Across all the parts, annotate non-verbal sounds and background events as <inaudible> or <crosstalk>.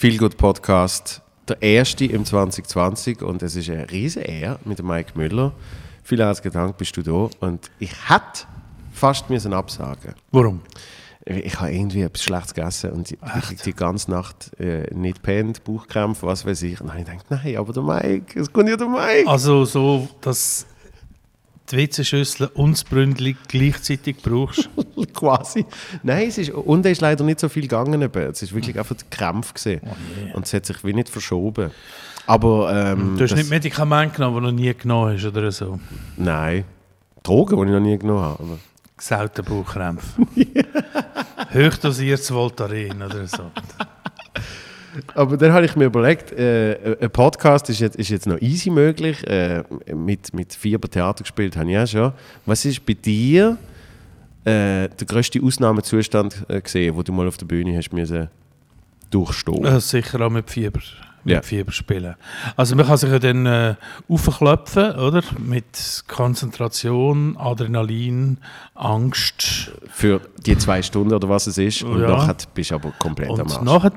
Viel gut Podcast, der erste im 2020 und es ist eine riesige Ehre mit Mike Müller. Vielen herzlichen Dank, bist du da und ich hätte fast müssen absagen. Warum? Ich habe irgendwie etwas Schlechtes gegessen und die, die, die ganze Nacht äh, nicht pennt, Bauchkrämpfe, was weiß ich. Und dann habe ich gedacht, nein, aber der Mike, es kommt ja der Mike. Also so, dass die WC-Schüssel und das Bründli gleichzeitig brauchst. <laughs> Quasi. Nein, es ist, und es ist leider nicht so viel gegangen. Eben. Es ist wirklich einfach der Krampf gesehen. Oh und es hat sich wie nicht verschoben. Aber ähm, Du hast das- nicht Medikamente genommen, die du noch nie genommen hast oder so. Nein. Drogen, die ich noch nie genommen habe. Selten Bauchkrämpfe. <laughs> Hochdosiertes Voltaren oder so. Aber dann habe ich mir überlegt, äh, ein Podcast ist jetzt, ist jetzt noch easy möglich. Äh, mit, mit Fieber Theater gespielt habe ich ja schon. Was ist bei dir äh, der grösste Ausnahmezustand äh, gesehen, wo du mal auf der Bühne hast müssen durchstehen? Ja, sicher auch mit Fieber. Mit Ja. Fieber spielen. Also man kann sich ja dann äh, aufklopfen, oder? Mit Konzentration, Adrenalin, Angst. Für die zwei Stunden oder was es ist. Und Ja. nachher bist du aber komplett am Und Arsch. nachher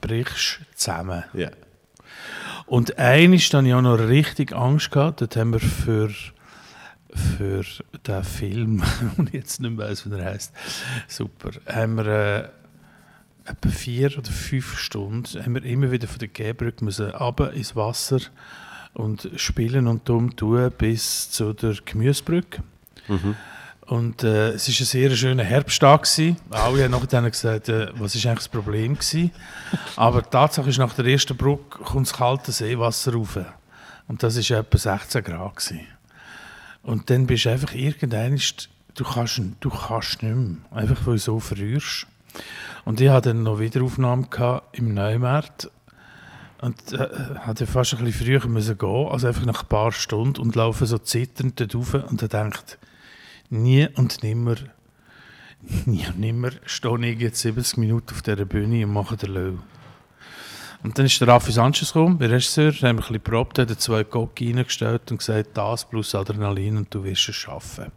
brichst zusammen. Ja. Und eines dann ja noch richtig Angst gehabt. Dort haben wir für, für den Film, <laughs> und jetzt nicht mehr weiss, wie er heißt, super, haben wir äh, etwa vier oder fünf Stunden haben wir immer wieder von der Gehbrücke müssen runter ins Wasser und spielen und dumm tun bis zu der Gemüsebrücke. Und äh, es war ein sehr schöner Herbsttag. Alle haben nachher gesagt, äh, was ist eigentlich das Problem gewesen. Aber die Tatsache ist, nach der ersten Brücke kommt das kalte Seewasser rauf. Und das war etwa 16 Grad. Gewesen. Und dann bist du einfach irgendwann, du kannst, du kannst nicht mehr, einfach weil du so verrührst. Und ich hatte dann noch Wiederaufnahmen im Neumarkt und äh, hatte fast ein bisschen früher gehen, also einfach nach ein paar Stunden und laufe so zitternd dort rauf und dann denkt, nie und nimmer, nie und nimmer stehe ich jetzt 70 Minuten auf dieser Bühne und mache den Löw. Und dann ist der Raffi Sanchez gekommen, der Regisseur, haben wir ein bisschen geprobt, hat zwei Gocki reingestellt und gesagt, das plus Adrenalin und du wirst es schaffen.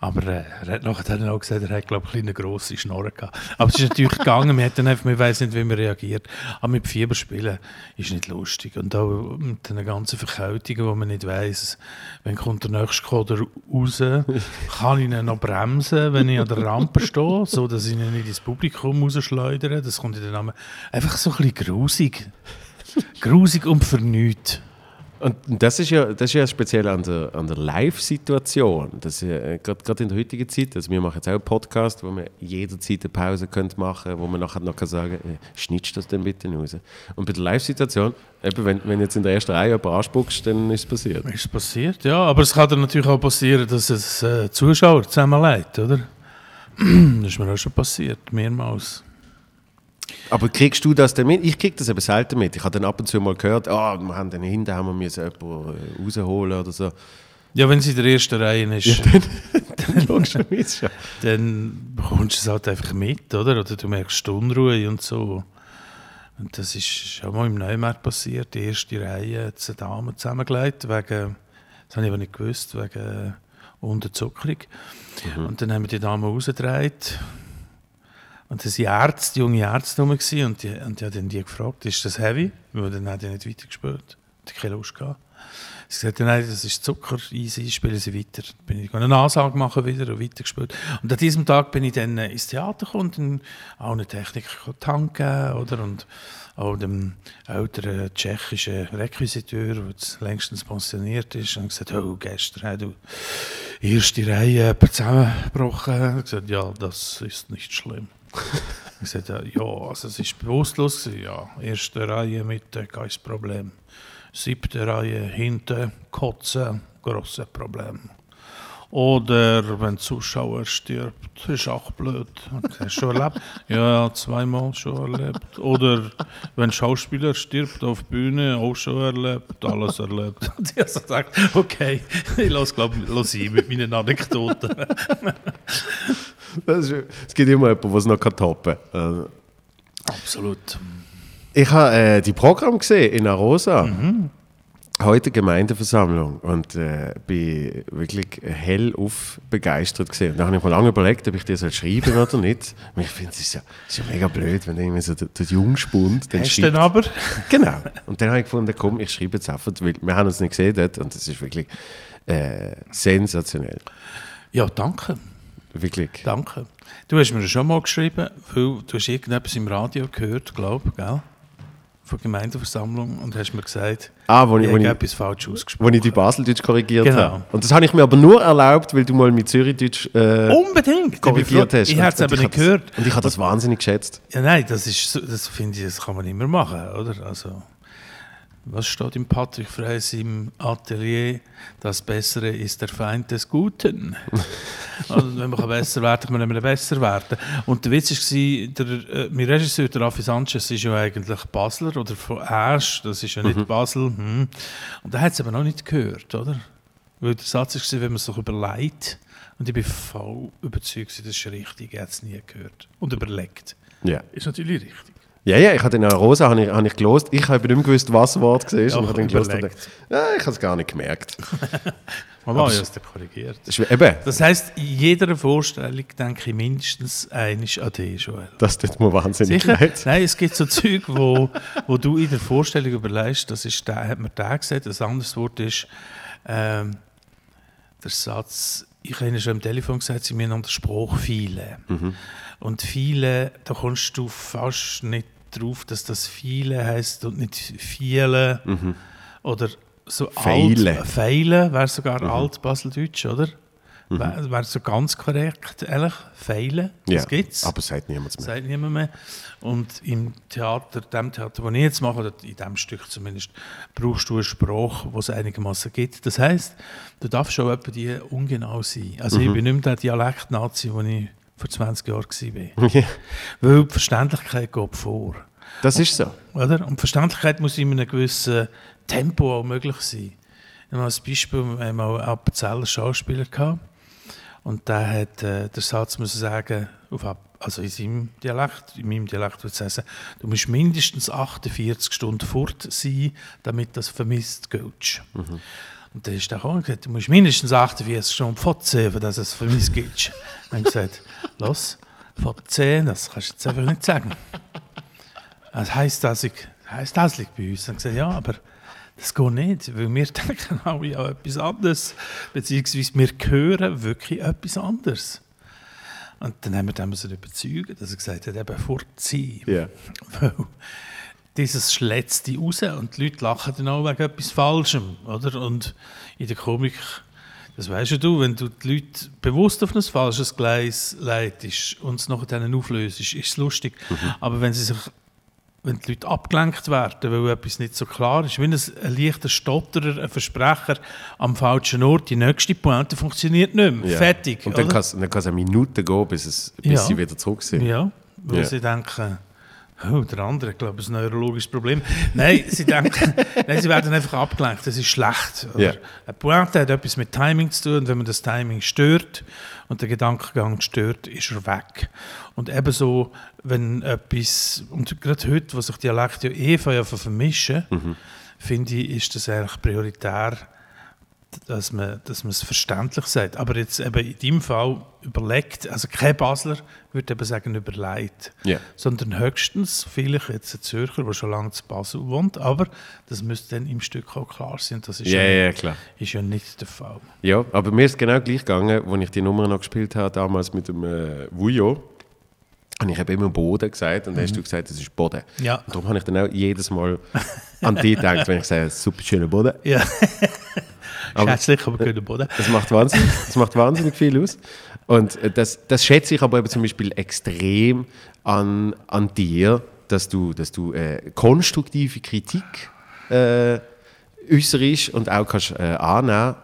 Aber äh, er hat nachher dann auch gesagt, er hat, glaube ich, eine grosse Schnorre gehabt. Aber es ist natürlich gegangen, hat dann einfach, man weiss nicht, wie man reagiert. Aber mit Fieber spielen ist nicht lustig. Und auch mit den ganzen Verkältungen, wo man nicht weiss, wenn kommt der nächste Koder raus, kann ich ihn noch bremsen, wenn ich an der Rampe stehe, so dass ich ihn nicht ins Publikum rausschleudere. Das kommt in den Namen. Einfach so ein bisschen grusig. grusig und vernüht. Und das ist ja, das ist ja speziell an der, an der Live-Situation. Ja, Gerade in der heutigen Zeit. Also wir machen jetzt auch einen Podcast, wo wir jederzeit eine Pause könnte machen wo man nachher noch sagen kann, äh, schnittst das denn bitte raus. Und bei der Live-Situation, wenn, wenn jetzt in der ersten Reihe jemand anspuckst, dann ist es passiert. Ist es passiert, ja. Aber es kann dann natürlich auch passieren, dass es äh, Zuschauer zusammenlegt, oder? <clears throat> das ist mir auch schon passiert, mehrmals. Aber kriegst du das denn mit? Ich krieg das eben selten mit. Ich habe dann ab und zu mal gehört, ah, wir haben dann hinten haben wir müssen jemanden äh, rausholen oder so. Ja, wenn sie in der ersten Reihe ist, Logischerweise <laughs> schon. dann bekommst du es halt einfach mit, oder? Oder du merkst Unruhe und so. Und das ist schon mal im Neumarkt passiert. Die erste Reihe hat eine Dame zusammengelegt, wegen, das habe ich aber nicht gewusst, wegen Unterzuckerung. Und dann haben wir die Dame rausgedreht. Und das waren Ärzte, junge Ärzte rum und die, und die haben dann die gefragt, ist das heavy? Weil dann hat die nicht weitergespielt. Die keine Lust gehabt. Sie sagte, nein, das ist Zucker, easy, spielen Sie weiter. Bin ich eine Ansage machen wieder und weitergespielt. Und an diesem Tag bin ich dann äh, ins Theater gekommen und dann auch eine Techniker tanken, oder? Und auch dem älteren tschechischen Requisiteur, der längstens pensioniert ist, und gesagt, oh, gestern hast du erste Reihe zusammengebrochen. Ich gesagt, ja, das ist nicht schlimm. Ich sagte, ja, also es ist bewusstlos. Ja, erste Reihe Mitte, kein Problem. Siebte Reihe hinten, kotzen, grosses Problem. Oder wenn ein Zuschauer stirbt, ist auch blöd. Du schon <laughs> erlebt? Ja, zweimal schon erlebt. Oder wenn ein Schauspieler stirbt auf Bühne, auch schon erlebt, alles erlebt. <laughs> Und ich habe so gedacht, okay, <laughs> ich lasse, glaube ich, ein mit meinen Anekdoten. Das ist, es gibt immer jemanden, der es noch toppen kann. Äh, Absolut. Ich habe äh, die Programm gesehen in Arosa. heute Gemeindeversammlung und äh, bin wirklich hellauf begeistert gesehen. Da habe ich mir lange überlegt, ob ich dir soll schreiben oder nicht. <laughs> Und ich finde, es ist, ja, ist ja mega blöd, wenn irgendwie so der, der Jungspund dann Hast schreibt. Dann aber? <laughs> Genau. Und dann habe ich gefunden, komm, ich schreibe jetzt einfach, weil wir haben uns nicht gesehen dort und es ist wirklich äh, sensationell. Ja, danke. Wirklich. Danke. Du hast mir schon mal geschrieben, weil du hast irgendetwas im Radio gehört, glaube ich, gell? von Gemeindeversammlung und hast mir gesagt, ah, wo ich, ich, ich etwas falsch ausgesprochen. Wo ich die Baseldeutsch korrigiert genau. habe. Und das habe ich mir aber nur erlaubt, weil du mal mit Zürichdeutsch äh, Unbedingt. korrigiert hast. Ich habe es aber nicht gehört. Und ich habe das wahnsinnig geschätzt. Ja, nein, das ist das finde ich, das kann man immer machen, oder? Also, was steht im Patrick Freys im Atelier? Das Bessere ist der Feind des Guten. <laughs> also, wenn man besser werden kann, man immer besser werden. Und der Witz war, der, äh, mein Regisseur, der Raffi Sanchez, ist ja eigentlich Basler oder von Asch, das ist ja nicht mhm. Basel. Hm. Und er hat es aber noch nicht gehört, oder? Weil der Satz war, wenn man sich überlegt, und ich bin voll überzeugt, das ist richtig, er hat es nie gehört. Und überlegt. Ja. Ist natürlich richtig. Ja, ja, ich habe den Rosa habe ich, habe ich gelost. Ich habe nicht gewusst, was das Wort war. Ja, und dann gelost und ja, ich habe es gar nicht gemerkt. <laughs> Man hat es korrigiert. Das, eben. das heisst, in jeder Vorstellung denke ich mindestens einiges an dich, Joel. Das tut mir wahnsinnig Sicher? leid. <laughs> Nein, es gibt so Zeug, wo, wo du in der Vorstellung überlegst, das ist der, hat mir der gesagt, ein anderes Wort ist ähm, der Satz, ich habe schon am Telefon gesagt, Sie müssen an den Spruch viele. Mhm. Und viele, da kommst du fast nicht drauf, dass das viele heißt und nicht viele mhm. oder so Feile. alt. Feile wäre sogar mhm. alt-baseldeutsch, oder? Mhm. Wäre wär so ganz korrekt, ehrlich. Feile, das ja, es. aber sagt niemand mehr. Sagt niemand mehr. Und im Theater, dem Theater, das ich jetzt mache, oder in diesem Stück zumindest, brauchst du eine Sprache, die es einigermaßen gibt. Das heisst, du darfst schon etwa die ungenau sein. Also ich mhm. bin nicht mehr der Dialekt-Nazi, den ich vor 20 Jahren war. <laughs> Ja. Weil die Verständlichkeit geht vor. Das ist so. Oder? Und Verständlichkeit muss in einem gewissen Tempo auch möglich sein. Ich habe als Beispiel einmal einen Appenzeller Schauspieler gehabt. Und der hat äh, der Satz müssen sagen, auf, also in seinem Dialekt, in meinem Dialekt würde ich sagen, du musst mindestens 48 Stunden fort sein, damit das vermisst geht. Mhm. Und dann ist der gekommen und gesagt, du musst mindestens 48 Stunden fortsehen, dass es vermisst geht. Dann habe ich gesagt, los, fortsehen, das kannst du jetzt einfach nicht sagen. Das heisst, dass ich, heisst das liegt bei uns. Dann gesagt, ja, aber das geht nicht, weil wir <laughs> denken alle an etwas anderes, beziehungsweise wir hören wirklich etwas anderes. Und dann haben wir dann so überzeugt, dass er gesagt hat, eben fortziehen. Yeah. <laughs> Weil dieses Schletzte raus und die Leute lachen dann auch wegen etwas Falschem, oder? Und in der Komik, das weißt du, wenn du die Leute bewusst auf ein falsches Gleis leitest und es nachher dann auflöst, ist es lustig. Mhm. Aber wenn sie sich wenn die Leute abgelenkt werden, weil etwas nicht so klar ist, wie ein, ein leichter Stotterer, ein Versprecher am falschen Ort, die nächste Pointe funktioniert nicht mehr. Ja. Fertig. Und dann kann es eine Minute gehen, bis, es, bis ja. sie wieder zurück sind. Ja, weil ja. sie denken, Oh, der andere, ich glaube, ist ein neurologisches Problem. Nein, sie denken, <laughs> nein, sie werden einfach abgelenkt. Das ist schlecht. Yeah. Eine Pointe hat etwas mit Timing zu tun. Und wenn man das Timing stört und der Gedankengang stört, ist er weg. Und ebenso, wenn etwas, und gerade heute, wo sich Dialekte ja eh vermischen, mhm. finde ich, ist das eigentlich prioritär dass man, dass man es verständlich sagt. Aber jetzt eben in deinem Fall überlegt, also kein Basler würde eben sagen überlegt, yeah. sondern höchstens vielleicht jetzt ein Zürcher, der schon lange zu Basel wohnt, aber das müsste dann im Stück auch klar sein. Das ist, yeah, ja, ja, klar. ist ja nicht der Fall. Ja, aber mir ist genau gleich gegangen, als ich die Nummer noch gespielt habe, damals mit dem äh, Vujo. Und ich habe immer Boden gesagt und dann hast du mhm. gesagt, das ist Boden. Ja. Und darum habe ich dann auch jedes Mal an dich gedacht, wenn ich sage, super schöner Boden. Ja. <laughs> aber, Schätzlich, aber guter Boden. Das macht, wahnsinnig, das macht wahnsinnig viel aus. Und äh, das, das schätze ich aber eben zum Beispiel extrem an, an dir, dass du, dass du äh, konstruktive Kritik äh, äußerst und auch kannst äh, annehmen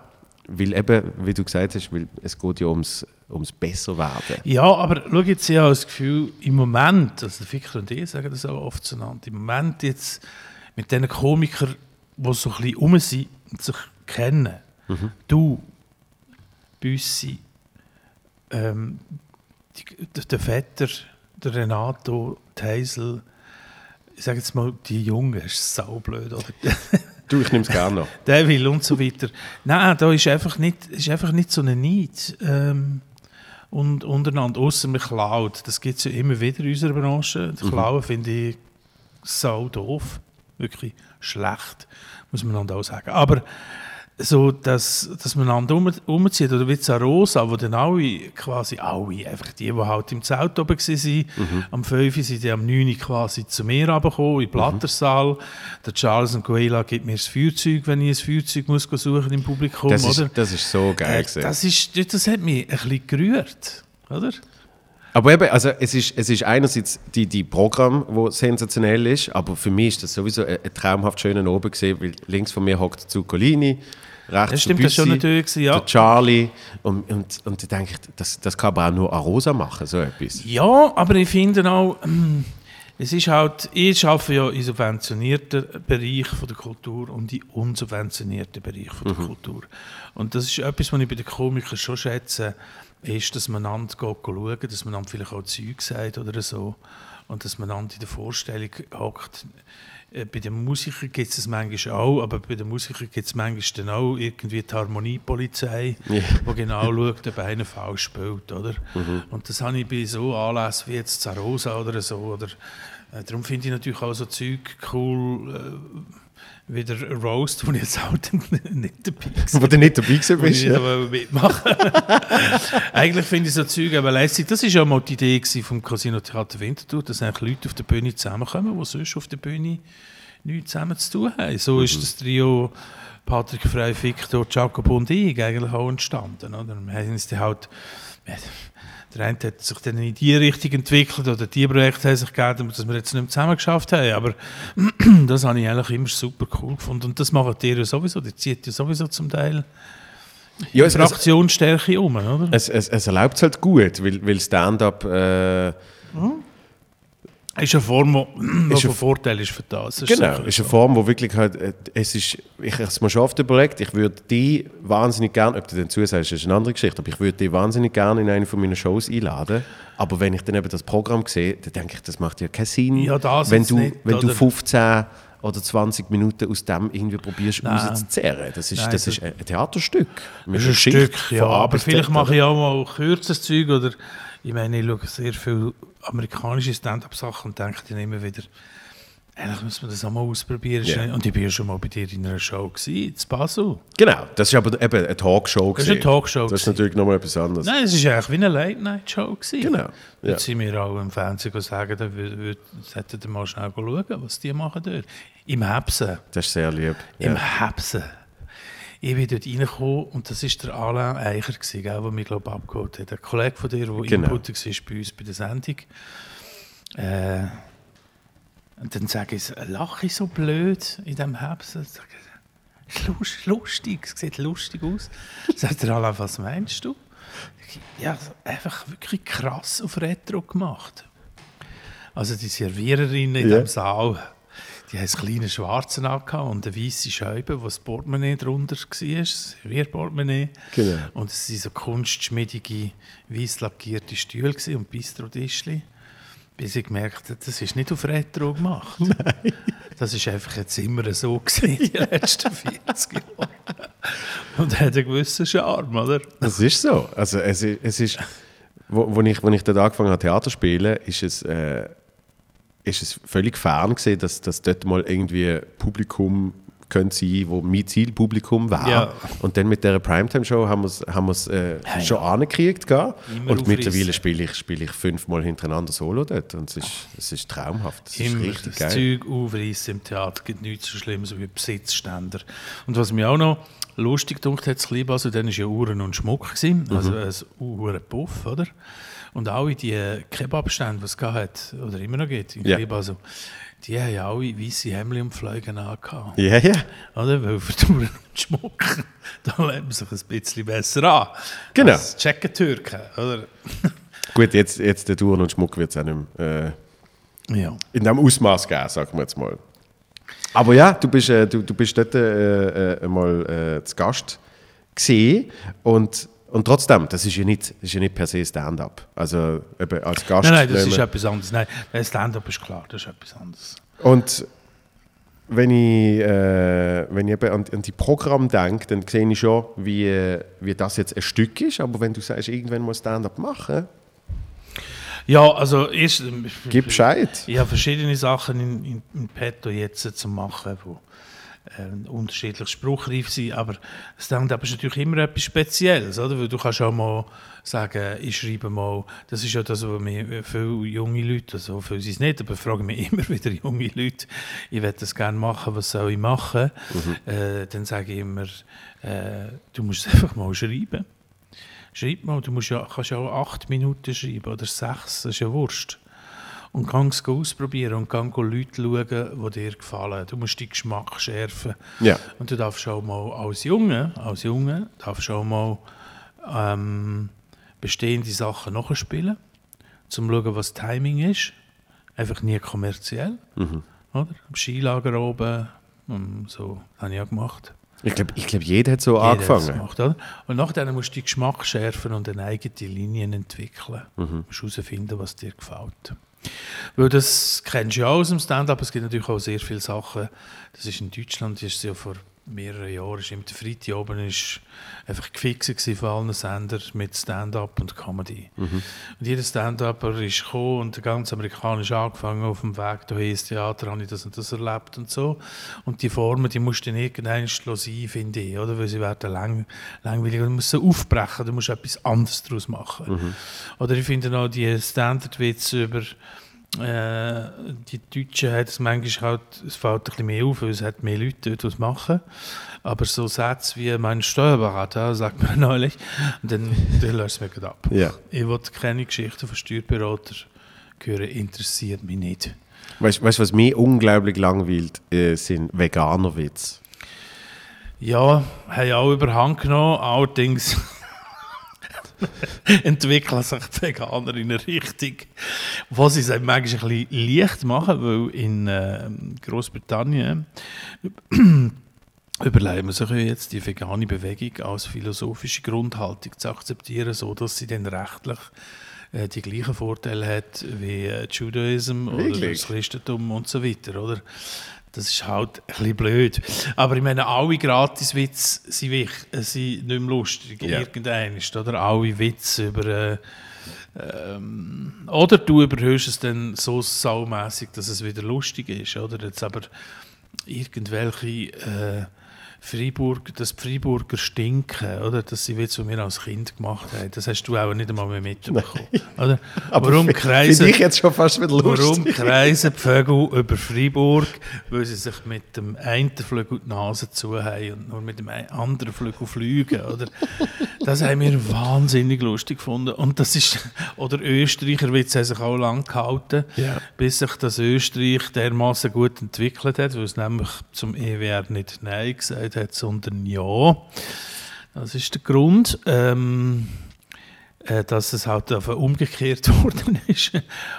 weil eben, wie du gesagt hast, weil es geht ja ums, ums Besserwerden. Ja, aber schau jetzt, ich habe das Gefühl, im Moment, also Ficker und ich sagen das auch oft zueinander, im Moment jetzt mit diesen Komikern, die so ein bisschen rum sind und sich kennen, mhm. du, Büssi, ähm, die, der Vetter, der Renato, Teisel, ich sage jetzt mal, die Jungen, ist saublöd, oder? <laughs> Du, ich nehme es gerne noch. <laughs> der will und so weiter. Nein, da ist einfach nicht, ist einfach nicht so eine Neid ähm, und untereinander, außer man klaut. Das gibt es ja immer wieder in unserer Branche. Das Klauen finde ich sau doof. Wirklich schlecht, muss man dann auch sagen. Aber so, dass, dass man einander um, umzieht, oder wie Rosa, wo dann alle, quasi alle, einfach die, die halt im Zelt oben waren, am 5 sind die am 9 quasi zu mir runtergekommen, den Plattersaal. Der Charles und Goela gibt mir das Feuerzeug, wenn ich ein Feuerzeug muss suchen im Publikum, Das oder? ist, das ist so geil. Äh, das, ist, das hat mich ein bisschen gerührt, oder? Aber eben, also es ist, es ist einerseits die, die Programm, wo sensationell ist, aber für mich ist das sowieso ein, ein traumhaft schöner Oben gesehen, weil links von mir hockt Zuccolini, rechts Das stimmt, der das ist schon Büssi, natürlich ja. der Charlie und, und, und da denke ich, das, das kann aber auch nur Arosa machen, so etwas. Ja, aber ich finde auch, <clears throat> es ist halt, ich arbeite ja im subventionierten Bereich von der Kultur und im unsubventionierten Bereich von der Kultur. Und das ist etwas, was ich bei den Komikern schon schätze, ist, dass man einander schauen, dass man einander vielleicht auch Zeug sagt oder so. Und dass man einander in der Vorstellung hockt. Äh, Bei den Musikern gibt es das manchmal auch, aber bei den Musikern gibt es manchmal dann auch irgendwie die Harmoniepolizei, Ja. die genau schaut, ob einer falsch spielt, oder? Und das habe ich bei so Anlässen wie jetzt Zarosa oder so, oder äh, darum finde ich natürlich auch so Zeug cool, äh, wie der Roast, wo ich jetzt auch nicht dabei <laughs> war. Wo du nicht dabei gewesen Wo ich bist, nicht ja. mitmachen <laughs> Eigentlich finde ich so Zeug aber lässig. Das war ja mal die Idee vom Casino Theater Winterthur, dass eigentlich Leute auf der Bühne zusammenkommen, die sonst auf der Bühne nichts zusammen zu tun haben. So ist das Trio Patrick Frey, Victor, Jacopo und ich eigentlich auch entstanden. Oder? Wir haben uns dann halt, der eine hat sich dann in die Richtung entwickelt oder die Projekte haben sich gegeben, dass wir jetzt nicht mehr zusammen geschafft haben. Aber <clears throat> das habe ich eigentlich immer super cool gefunden. Und das machen die ja sowieso, die zieht ja sowieso zum Teil ja es, es, Fraktionsstärke um, oder? es, es, es erlaubt es halt gut, weil, weil Stand-up äh, Ist eine Form, die Ist von eine- Vorteil ist für das. Das Genau, sicher ist eine. Form, wo wirklich halt, äh, es ist, ich habe es mir schon oft überlegt, ich würde die wahnsinnig gerne, ob du den zusagst, ist eine andere Geschichte, aber ich würde die wahnsinnig gerne in eine von meinen Shows einladen. Aber wenn ich dann eben das Programm sehe, dann denke ich, das macht ja keinen Sinn, Ja, das wenn, du, nicht, wenn du oder? 15 oder 20 Minuten aus dem irgendwie probierst rauszuzehren. Das ist, Nein, das ist ein Theaterstück. Das ist ein Stück, ja. Aber vielleicht mache ich auch mal kürzeres Zeug oder ich meine, ich schaue sehr viele amerikanische Stand-up-Sachen und denke dann immer wieder, eigentlich muss man das auch mal ausprobieren. Ja. Und ich bin ja schon mal bei dir in einer Show gewesen, in Basel. Genau, das ist aber eben eine Talkshow. Das ist eine. Talkshow Das ist natürlich nochmal etwas anderes. Nein, es war eigentlich wie eine Late-Night-Show. Genau, ja. Jetzt sind wir auch im Fernsehen sagen, da sollten wir mal schnell schauen, was die machen dort. Im Hebsen. Das ist sehr lieb. Im Ja. Hebsen. Ich bin dort reingekommen und das war der Alain Eicher, gewesen, gell, der mich glaub, abgeholt hat. Ein Kollege von dir, der Genau. Input war bei uns bei der Sendung. Äh, und dann sage ich, lache ich so blöd in diesem "Ist lust- lustig, es sieht lustig aus. Sagt der Alain, was meinst du? Ja, einfach wirklich krass auf Retro gemacht. Also die Serviererinnen in Ja. diesem Saal, die haben einen kleinen schwarzen angehabt und eine weiße Scheibe, wo das Portemonnaie drunter war, das Servierportemonnaie. Genau. Und es waren so kunstschmiedige, weiß lackierte Stühle und Bistro-Tischli. Bis ich gemerkt habe, das ist nicht auf Retro gemacht. <laughs> Das ist einfach jetzt immer so gewesen, die <laughs> letzten 40 Jahre. Und hat einen gewissen Charme, oder? Das ist so. Also es, es ist, wo, wo, ich, wo ich dort angefangen habe, Theater zu spielen, ist es, äh, ist es völlig fern gewesen, dass, dass dort mal irgendwie Publikum könnte sein, wo mein Zielpublikum war. Ja. Und dann mit dieser Primetime-Show haben wir es haben wir's, äh, Ja, schon angekriegt. gehabt. Immer Und mittlerweile spiele ich, spiele ich fünfmal hintereinander Solo dort. Und es ist, es ist traumhaft. Es ist Immer richtig das geil. Zeug aufreißen im Theater gibt nichts so Schlimmes wie Besitzständer. Und was mir auch noch lustig gedacht hat, das also dann war ja Uhren und Schmuck, gewesen, Mhm. also ein Uhren Puff, oder? Und alle die Kebabstände, die es gehabt hat, oder immer noch gibt, in Ja. Also, die haben ja alle weiße Hemden und Pfleugen angehabt. Ja, ja. Oder? Weil Uhren <laughs> und Schmuck, da man sich ein bisschen besser an. Genau. Als Tschechen-Türken, oder? <laughs> Gut, jetzt, jetzt der Touren und Schmuck wird es auch nicht mehr, äh, Ja. in dem Ausmaß geben, sagen wir jetzt mal. Aber ja, du bist, äh, du, du bist dort äh, äh, mal äh, zu Gast gesehen und, und trotzdem, das ist ja nicht, das ist ja nicht per se Stand-up. Also eben als Gast. Nein, nein, das ist etwas anderes. Nein, Stand-up ist klar, das ist etwas anderes. und wenn ich, äh, wenn ich eben an, an die Programm denke, dann sehe ich schon, wie, wie das jetzt ein Stück ist. Aber wenn du sagst, irgendwann muss Stand-up machen, Ja, also erst, ähm, gib Bescheid. Ich habe verschiedene Sachen in, in, in petto jetzt zu machen, wo äh, unterschiedlich spruchreif sind, aber Stand-up ist natürlich immer etwas Spezielles, oder? Weil du kannst auch mal sagen, ich schreibe mal, das ist ja das, was mir viele junge Leute, also viele sind es nicht, aber fragen mich <laughs> immer wieder junge Leute, ich will das gerne machen, was soll ich machen? Äh, dann sage ich immer, äh, du musst <laughs> einfach mal schreiben. Schreib mal, du musst ja, kannst ja auch acht Minuten schreiben oder sechs, das ist ja Wurst. Und kannst es ausprobieren und kann Leute schauen, die dir gefallen. Du musst deinen Geschmack schärfen. Ja. Und du darfst auch mal als Junge, als Junge darfst auch mal ähm, bestehende Sachen nachspielen, um zu schauen, was Timing ist. Einfach nie kommerziell. Mhm. Oder? Am Skilager oben, ähm, so habe ich auch gemacht. Ich glaube, ich glaub, jeder hat so Jeder hat angefangen. Gemacht, oder? Und nachher musst du den Geschmack schärfen und eine eigene Linien entwickeln. Mhm. Du musst herausfinden, was dir gefällt. Weil das kennst du ja auch aus dem Stand-up. Es gibt natürlich auch sehr viele Sachen. Das ist in Deutschland, das ist ja vor mehreren Jahren, ist im Freitag oben ist einfach gefixt von allen Sendern mit Stand-up und Comedy. Und jeder Stand-Upper ist gekommen und der ganze amerikanisch angefangen auf dem Weg dahin ins Theater, habe ich das und das erlebt und so. Und die Formen, die musst du dann irgendwann sein, finde ich, oder? Weil sie werden lang, langweilig du musst sie aufbrechen, du musst etwas anderes daraus machen. Oder ich finde auch die Standardwitze über äh, die Deutschen hat es manchmal halt, es fällt ein bisschen mehr auf, weil es hat mehr Leute dort, es machen. Aber so Sätze wie «mein Steuerberater», sagt man <laughs> neulich, und dann, dann löst es mir gerade ab. Ja. Ich will keine Geschichten von Steuerberatern hören, interessiert mich nicht. Weißt du, was mich unglaublich langweilt, äh, sind Veganerwitze. Ja, haben auch überhand genommen, allerdings <laughs> entwickeln sich die Veganer in eine Richtung, wo sie es manchmal ein bisschen leicht machen, weil in äh, Großbritannien <clears throat> überlegen wir sich jetzt die vegane Bewegung als philosophische Grundhaltung zu akzeptieren, so dass sie dann rechtlich die gleichen Vorteile hat wie äh, Judaism oder Wirklich? das Christentum und so weiter, oder? Das ist halt ein bisschen blöd. Aber ich meine, alle Gratiswitze sind, wich- äh, sind nicht mehr lustig. Ja. Irgendein ist, oder? Alle Witze über... Äh, ähm, oder du überhörst es dann so saumässig, dass es wieder lustig ist, oder? Jetzt aber irgendwelche äh, Freiburg, dass die Freiburger stinken, oder? Dass sie Witze, die wir als Kind gemacht haben. Das hast du auch nicht einmal mehr mitbekommen, oder? Warum kreisen... Ich jetzt schon fast wieder Warum lustig. kreisen die Vögel über Freiburg? Weil sie sich mit dem einen Flügel die Nase zu haben und nur mit dem anderen Flügel fliegen, oder? Das haben wir wahnsinnig lustig gefunden. Und das ist, oder Österreicher Witze haben sich auch lang gehalten, Ja. bis sich das Österreich dermaßen gut entwickelt hat, weil es nämlich zum EWR nicht Nein gesagt hat, sondern Ja. Das ist der Grund. Ähm, äh, dass es halt umgekehrt <laughs> worden ist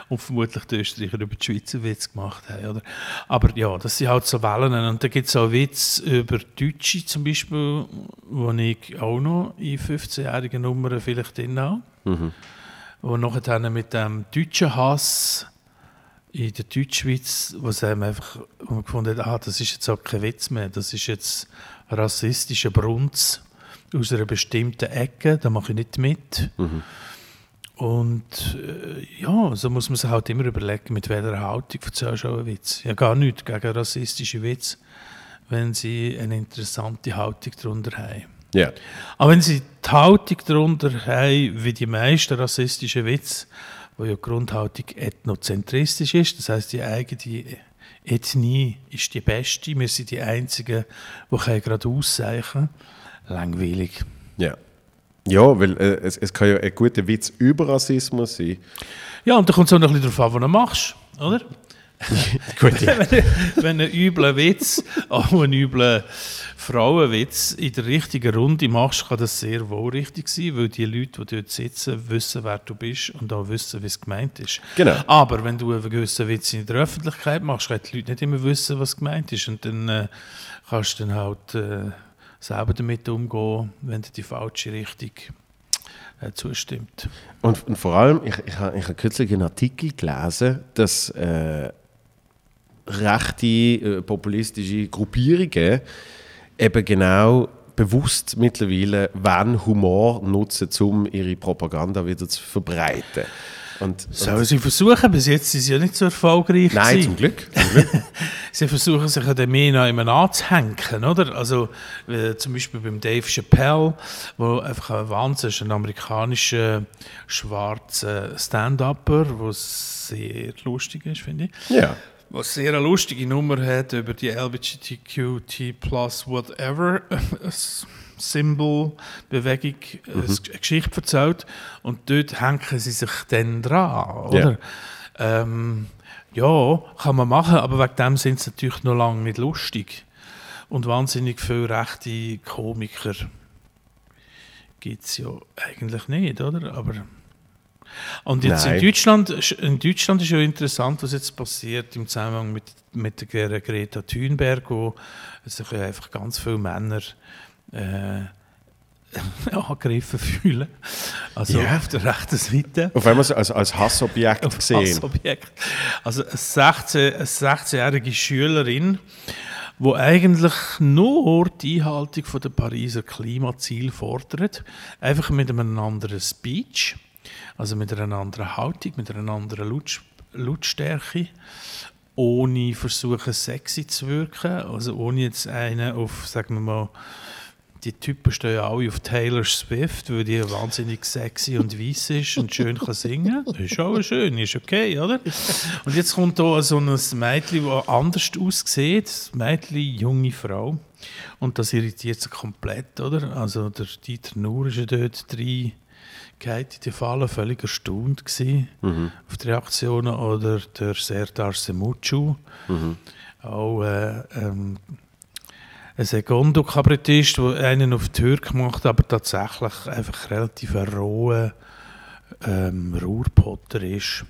und vermutlich die Österreicher über die Schweizer Witz gemacht haben. Oder? Aber ja, das sind halt so Wellen. Und da gibt es auch Witze über Deutsche zum Beispiel, wo ich auch noch in 15-jährigen Nummern vielleicht drin habe. Wo nachher mit dem deutschen Hass in der Deutschschweiz, wo sie einfach wo man gefunden hat, ah, das ist jetzt auch kein Witz mehr, das ist jetzt rassistischer Brunz aus einer bestimmten Ecke, da mache ich nicht mit. Und äh, ja, so muss man sich halt immer überlegen, mit welcher Haltung erzählst du einen Witz. Ja, gar nichts gegen rassistische Witz, wenn sie eine interessante Haltung darunter haben. Ja. Aber wenn sie die Haltung darunter haben, wie die meisten rassistischen Witze, wo ja Grundhaltung ethnozentristisch ist, das heißt die eigene Ethnie ist die beste, wir sind die Einzigen, die gerade auszeichnen Langweilig. Ja. Ja, weil äh, es, es kann ja ein guter Witz über Rassismus sein. Ja, und da kommt es auch noch ein bisschen darauf an, was du machst, oder? <laughs> Gut, ja. wenn, wenn ein übler Witz, auch ein übler Frauenwitz in der richtigen Runde machst, kann das sehr wohl richtig sein, weil die Leute, die dort sitzen, wissen, wer du bist und auch wissen, wie es gemeint ist. Genau. Aber wenn du einen gewissen Witz in der Öffentlichkeit machst, können die Leute nicht immer wissen, was gemeint ist. Und dann äh, kannst du dann halt äh, selber damit umgehen, wenn dir die falsche Richtung äh, zustimmt. Und, und vor allem, ich, ich, habe- ich habe kürzlich einen Artikel gelesen, dass äh, rechte, äh, populistische Gruppierungen eben genau bewusst mittlerweile, wann Humor nutzen, um ihre Propaganda wieder zu verbreiten. Und, Sollen sie versuchen? Bis jetzt sind sie ja nicht so erfolgreich. Nein, zum Glück. Zum Glück. <laughs> Sie versuchen sich dann mehr noch immer anzuhängen, oder? Also äh, zum Beispiel beim Dave Chappelle, wo einfach ein Wahnsinn ist, ein amerikanischer schwarzer Stand-Upper, der sehr lustig ist, finde ich. ja. Was sehr eine lustige Nummer hat über die LGBTQT plus whatever <laughs> Symbol, Bewegung, äh, Mhm. eine Geschichte erzählt und dort hängen sie sich dann dran, oder? Ähm, ja, kann man machen, aber wegen dem sind sie natürlich noch lange nicht lustig. Und wahnsinnig viele rechte Komiker gibt es ja eigentlich nicht, oder? Aber und jetzt in Nein. Deutschland, in Deutschland ist ja interessant, was jetzt passiert im Zusammenhang mit, mit der Greta Thunberg, wo sich einfach ganz viele Männer äh, <laughs> angegriffen fühlen. Also Ja. auf der rechten Seite. Auf einmal als, als Hassobjekt Auf gesehen. Hassobjekt. Also eine 16 eine 16-jährige Schülerin, wo eigentlich nur die Einhaltung der Pariser Klimaziel fordert, einfach mit einem anderen Speech, also mit einer anderen Haltung, mit einer anderen Laut Lautstärke, ohne versuchen sexy zu wirken, also ohne jetzt einen auf, sagen wir mal, die Typen stehen ja alle auf Taylor Swift, weil die wahnsinnig sexy und weiss ist und schön kann singen. Das ist auch schön, ist okay, oder? Und jetzt kommt da so ein Mädchen, das anders aussieht. Ein Mädchen, junge Frau. Und das irritiert sie komplett, oder? Also der Dieter Nuhr ist ja dort drei in die Falle völlig erstaunt gewesen auf die Reaktionen. Oder der Serdar Semucu, auch äh, ähm, ein Secondo-Kabarettist, der einen auf Türk macht, aber tatsächlich einfach relativ ein roher ähm, Ruhrpotter ist.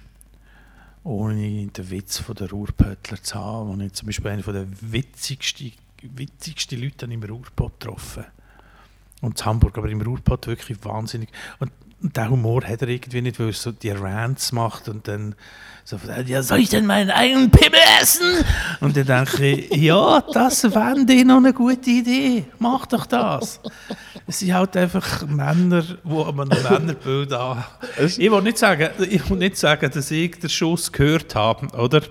Ohne den Witz von der Ruhrpöttler zu haben. Und ich zum Beispiel einen der witzigsten, witzigsten Leute im Ruhrpott getroffen. Und in Hamburg, aber im Ruhrpott wirklich wahnsinnig. Und, und den Humor hat er irgendwie nicht, weil er so die Rants macht und dann so, ja, soll ich denn meinen eigenen Pimmel essen? Und dann denke ich, ja, das wäre dir noch eine gute Idee. Mach doch das. Es sind halt einfach Männer, die an einem Männerbild an. Ich will nicht sagen, ich will nicht sagen, dass ich den Schuss gehört habe, oder?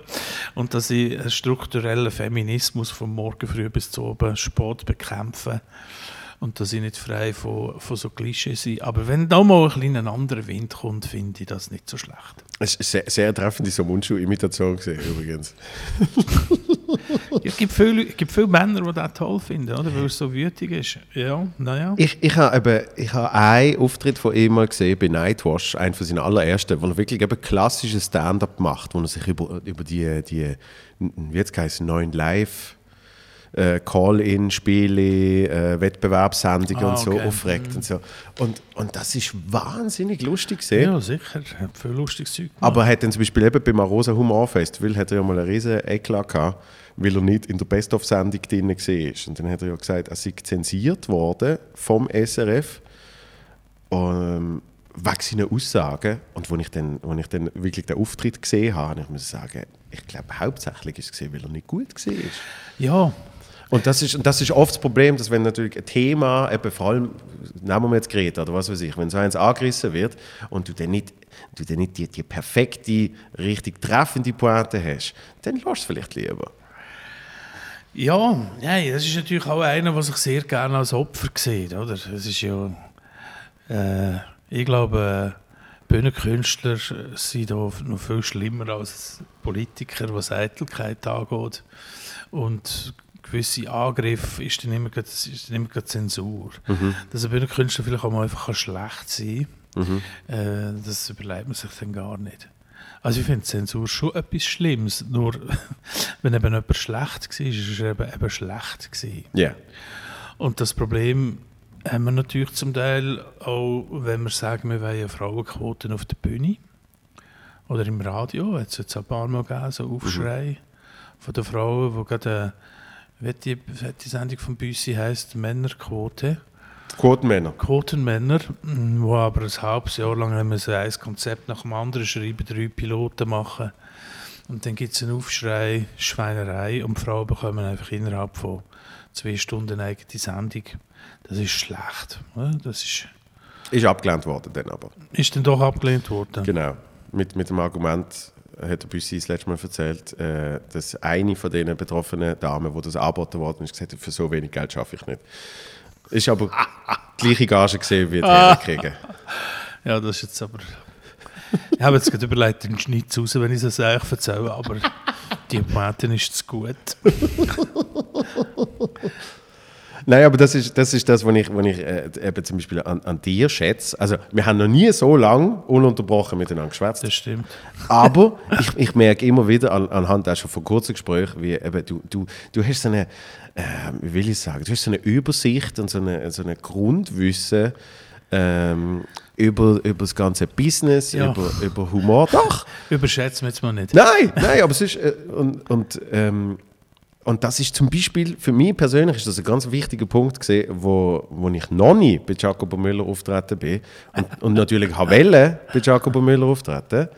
Und dass ich einen strukturellen Feminismus von morgen früh bis zu oben spät bekämpfe. Und dass ich nicht frei von, von so Klischees bin. Aber wenn da mal ein kleiner anderer Wind kommt, finde ich das nicht so schlecht. Es ist sehr, sehr treffende so Mundschuh-Imitation gesehen übrigens. <laughs> Es gibt viele, es gibt viele Männer, die das toll finden, oder? weil es so wütig ist. Ja, naja. Ich, ich habe habe einen Auftritt von ihm mal gesehen bei Nightwash, einen von seinen allerersten, wo er wirklich eben klassisches Stand-up macht, wo er sich über, über die, die wie jetzt heißen neuen Live äh, Call-in-Spiele, äh, Wettbewerbssendungen Ah, und so okay. aufregt und so. Und, und das ist wahnsinnig lustig gesehen. Ja, sicher. Hat viel lustiges Zeug gemacht. Aber er hat dann zum Beispiel eben beim Arosa Humor Festival hat er ja mal einen riesen Eklat gehabt, weil er nicht in der Best-of-Sendung drin war. Und dann hat er ja gesagt, er sei zensiert worden vom SRF ähm, wegen seiner Aussagen. Und als ich, dann, als ich dann wirklich den Auftritt gesehen habe, ich muss sagen, ich glaube hauptsächlich ist es gesehen, weil er nicht gut war. ja, Und das ist, das ist oft das Problem, dass wenn natürlich ein Thema, eben vor allem, nehmen wir jetzt Greta oder was weiß ich, wenn so eins angerissen wird und du dann nicht, du dann nicht die, die perfekte, richtig treffende Pointe hast, dann lass es vielleicht lieber. Ja, nein, das ist natürlich auch einer, der sich sehr gerne als Opfer sieht, oder? Es ist ja, äh, ich glaube, äh, Bühnenkünstler sind da noch viel schlimmer als Politiker, was Eitelkeit angeht. Und gewisse Angriffe ist dann immer, das ist dann immer Zensur. Dass ein Bühnenkünstler vielleicht auch mal einfach schlecht sein kann, äh, das überlegt man sich dann gar nicht. Also ich finde Zensur schon etwas Schlimmes, nur <laughs> wenn eben jemand schlecht war, ist er eben, eben schlecht. Ja. Und das Problem haben wir natürlich zum Teil auch, wenn wir sagen, wir wollen Frauenquoten auf der Bühne oder im Radio. Hat es jetzt ein paar Mal gegeben, so Aufschrei von den Frauen, die gerade, hat die, die Sendung von Büssi heisst, Männerquote. Quotenmänner. Quotenmänner, die aber ein halbes Jahr lang haben wir so ein Konzept nach dem anderen schreiben, drei Piloten machen Und dann gibt es einen Aufschrei, Schweinerei und die Frauen bekommen einfach innerhalb von zwei Stunden eine eigene Sendung. Das ist schlecht. oder? Das ist, Ist abgelehnt worden dann aber. ist dann doch abgelehnt worden. Genau. Mit, mit dem Argument, hat der Büssi das letzte Mal erzählt, äh, dass eine von den betroffenen Damen, die das angeboten worden ist, gesagt hat, für so wenig Geld schaffe ich nicht. Ist aber die gleiche Gage gesehen, wie die Herren kriegen. Ja, das ist jetzt aber. Ich habe jetzt gerade überlegt, den Schnitt raus, wenn ich es euch erzähle, aber die Pointe ist zu gut. <laughs> <laughs> Nein, aber das ist das, ist das was ich, was ich äh, eben zum Beispiel an, an dir schätze. Also, wir haben noch nie so lange ununterbrochen miteinander geschwätzt. Das stimmt. Aber ich, ich merke immer wieder an, anhand auch schon von kurzen Gesprächen, wie eben du, du, du hast so eine, äh, wie will ich sagen, du hast so eine Übersicht und so eine, so eine Grundwissen ähm, über, über das ganze Business, Ja. über, über Humor. Doch! Überschätzen wir jetzt mal nicht. Nein, nein, aber es ist äh, und, und, ähm, und das ist zum Beispiel für mich persönlich ist das ein ganz wichtiger Punkt gesehen, wo, wo ich noch nie bei Jacobo Müller auftreten bin und, und natürlich habe wollen bei Jacobo Müller auftreten.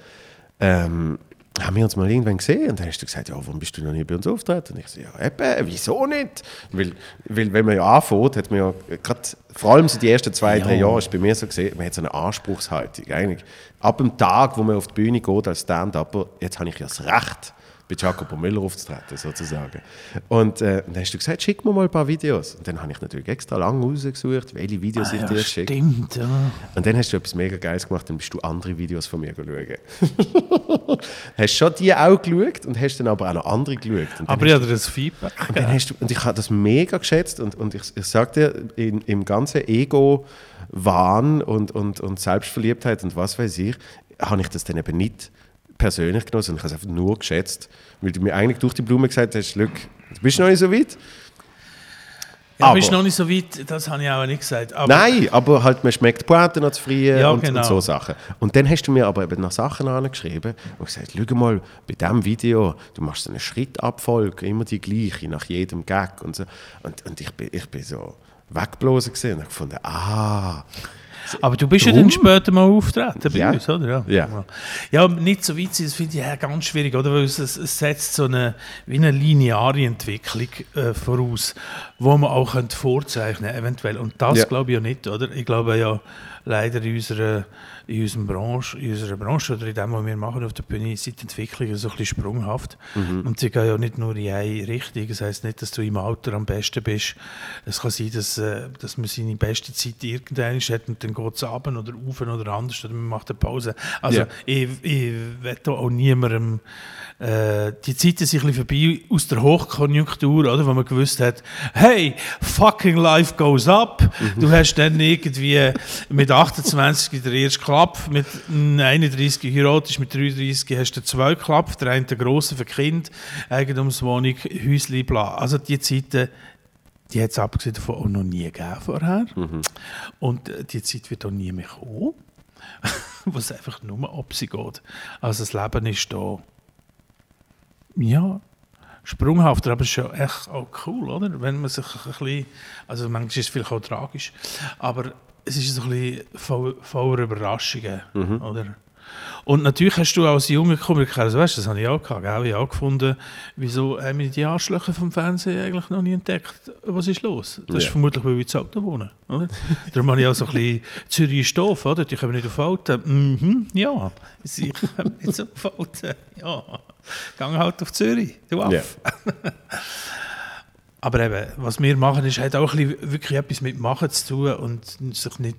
Ähm, haben wir uns mal irgendwann gesehen und dann hast du gesagt, ja, warum bist du noch nie bei uns auftreten? Und ich so, ja, eben, wieso nicht? Weil, weil wenn man ja anfängt, hat man ja, gerade vor allem so die ersten zwei, drei Jahre, ist bei mir so gesehen, man hat so eine Anspruchshaltung. Eigentlich. Ab dem Tag, wo man auf die Bühne geht als Stand-Upper, jetzt habe ich ja das Recht, bei Jacopo Müller aufzutreten, sozusagen. Und äh, dann hast du gesagt, schick mir mal ein paar Videos. Und dann habe ich natürlich extra lange rausgesucht, welche Videos ich Ah, dir ja, schicke. stimmt, ja. Und dann hast du etwas mega Geiles gemacht, dann bist du andere Videos von mir schauen. <laughs> hast schon die auch geschaut und hast dann aber auch noch andere geschaut. Aber ich hatte das Feedback. und, dann hast du, und ich habe das mega geschätzt und, und ich, ich sage dir, in, im ganzen Ego-Wahn und, und, und Selbstverliebtheit und was weiß ich, habe ich das dann eben nicht persönlich genommen, sondern ich habe es einfach nur geschätzt, weil du mir eigentlich durch die Blume gesagt hast, Glück, du bist noch nicht so weit. Ja, Aber- bist noch nicht so weit, das habe ich auch nicht gesagt. Aber Nein, aber halt, man schmeckt die Pointe noch zu früh Ja, und, genau. und so Sachen. Und dann hast du mir aber eben noch Sachen angeschrieben und gesagt, schau mal, bei diesem Video, du machst so eine Schrittabfolge, immer die gleiche, nach jedem Gag und so. Und, und ich, bin, ich bin so weggeblasen gewesen und habe gefunden, ah, Aber du bist ja Drum? dann später mal auftreten bei Ja. uns, oder? Ja. ja, nicht so weit sein, das finde ich ja ganz schwierig, oder? Weil es, es es setzt so eine, wie eine lineare Entwicklung äh, voraus, wo man auch könnte vorzeichnen eventuell. Und das Ja. glaube ich ja nicht, oder? Ich glaube ja leider in unserer, in unserer Branche, in unserer Branche oder in dem, was wir machen auf der Bühne, sind die Entwicklungen so ein bisschen sprunghaft. Und sie gehen ja nicht nur in eine Richtung. Das heisst nicht, dass du im Alter am besten bist. Es kann sein, dass, äh, dass man seine beste Zeit irgendwann hat und dann geht es runter oder rauf oder anders oder man macht eine Pause. Also Ja. ich, ich da auch niemandem äh, die Zeiten sind ein bisschen vorbei aus der Hochkonjunktur, oder, wo man gewusst hat, hey, fucking life goes up. Du hast dann irgendwie mit 28 den ersten Klapp, mit 31 heiratest, mit 33 hast du zwei Klapp, der eine der grosse für Kind, Eigentumswohnung, Häusli, bla. Also die Zeiten, die hat es abgesehen davon auch noch nie gegeben vorher. Und äh, die Zeit wird auch nie mehr kommen, <laughs> wo es einfach nur ob sie geht. Also das Leben ist da ja, sprunghafter, aber es ist ja echt auch cool, oder? Wenn man sich ein bisschen, also manchmal ist es vielleicht auch tragisch, aber es ist so ein bisschen voll, voller Überraschungen, oder? Und natürlich hast du als junger Komiker, also weißt, das habe ich auch gehabt, gell? ich auch gefunden, wieso haben wir die Arschlöcher vom Fernsehen eigentlich noch nie entdeckt? Was ist los? Das ist Ja. vermutlich, weil wir zu Auto wohnen, oder? <laughs> Darum habe ich auch so ein bisschen Zürich Stoff, oder? Die kommen nicht auf Alten. Mhm, ja, sie <laughs> kommen nicht so auf Alten. Ja, gang halt auf Zürich, du Affe. Ja. <laughs> Aber eben, was wir machen, ist hat auch ein bisschen wirklich etwas mit Machen zu tun und sich nicht,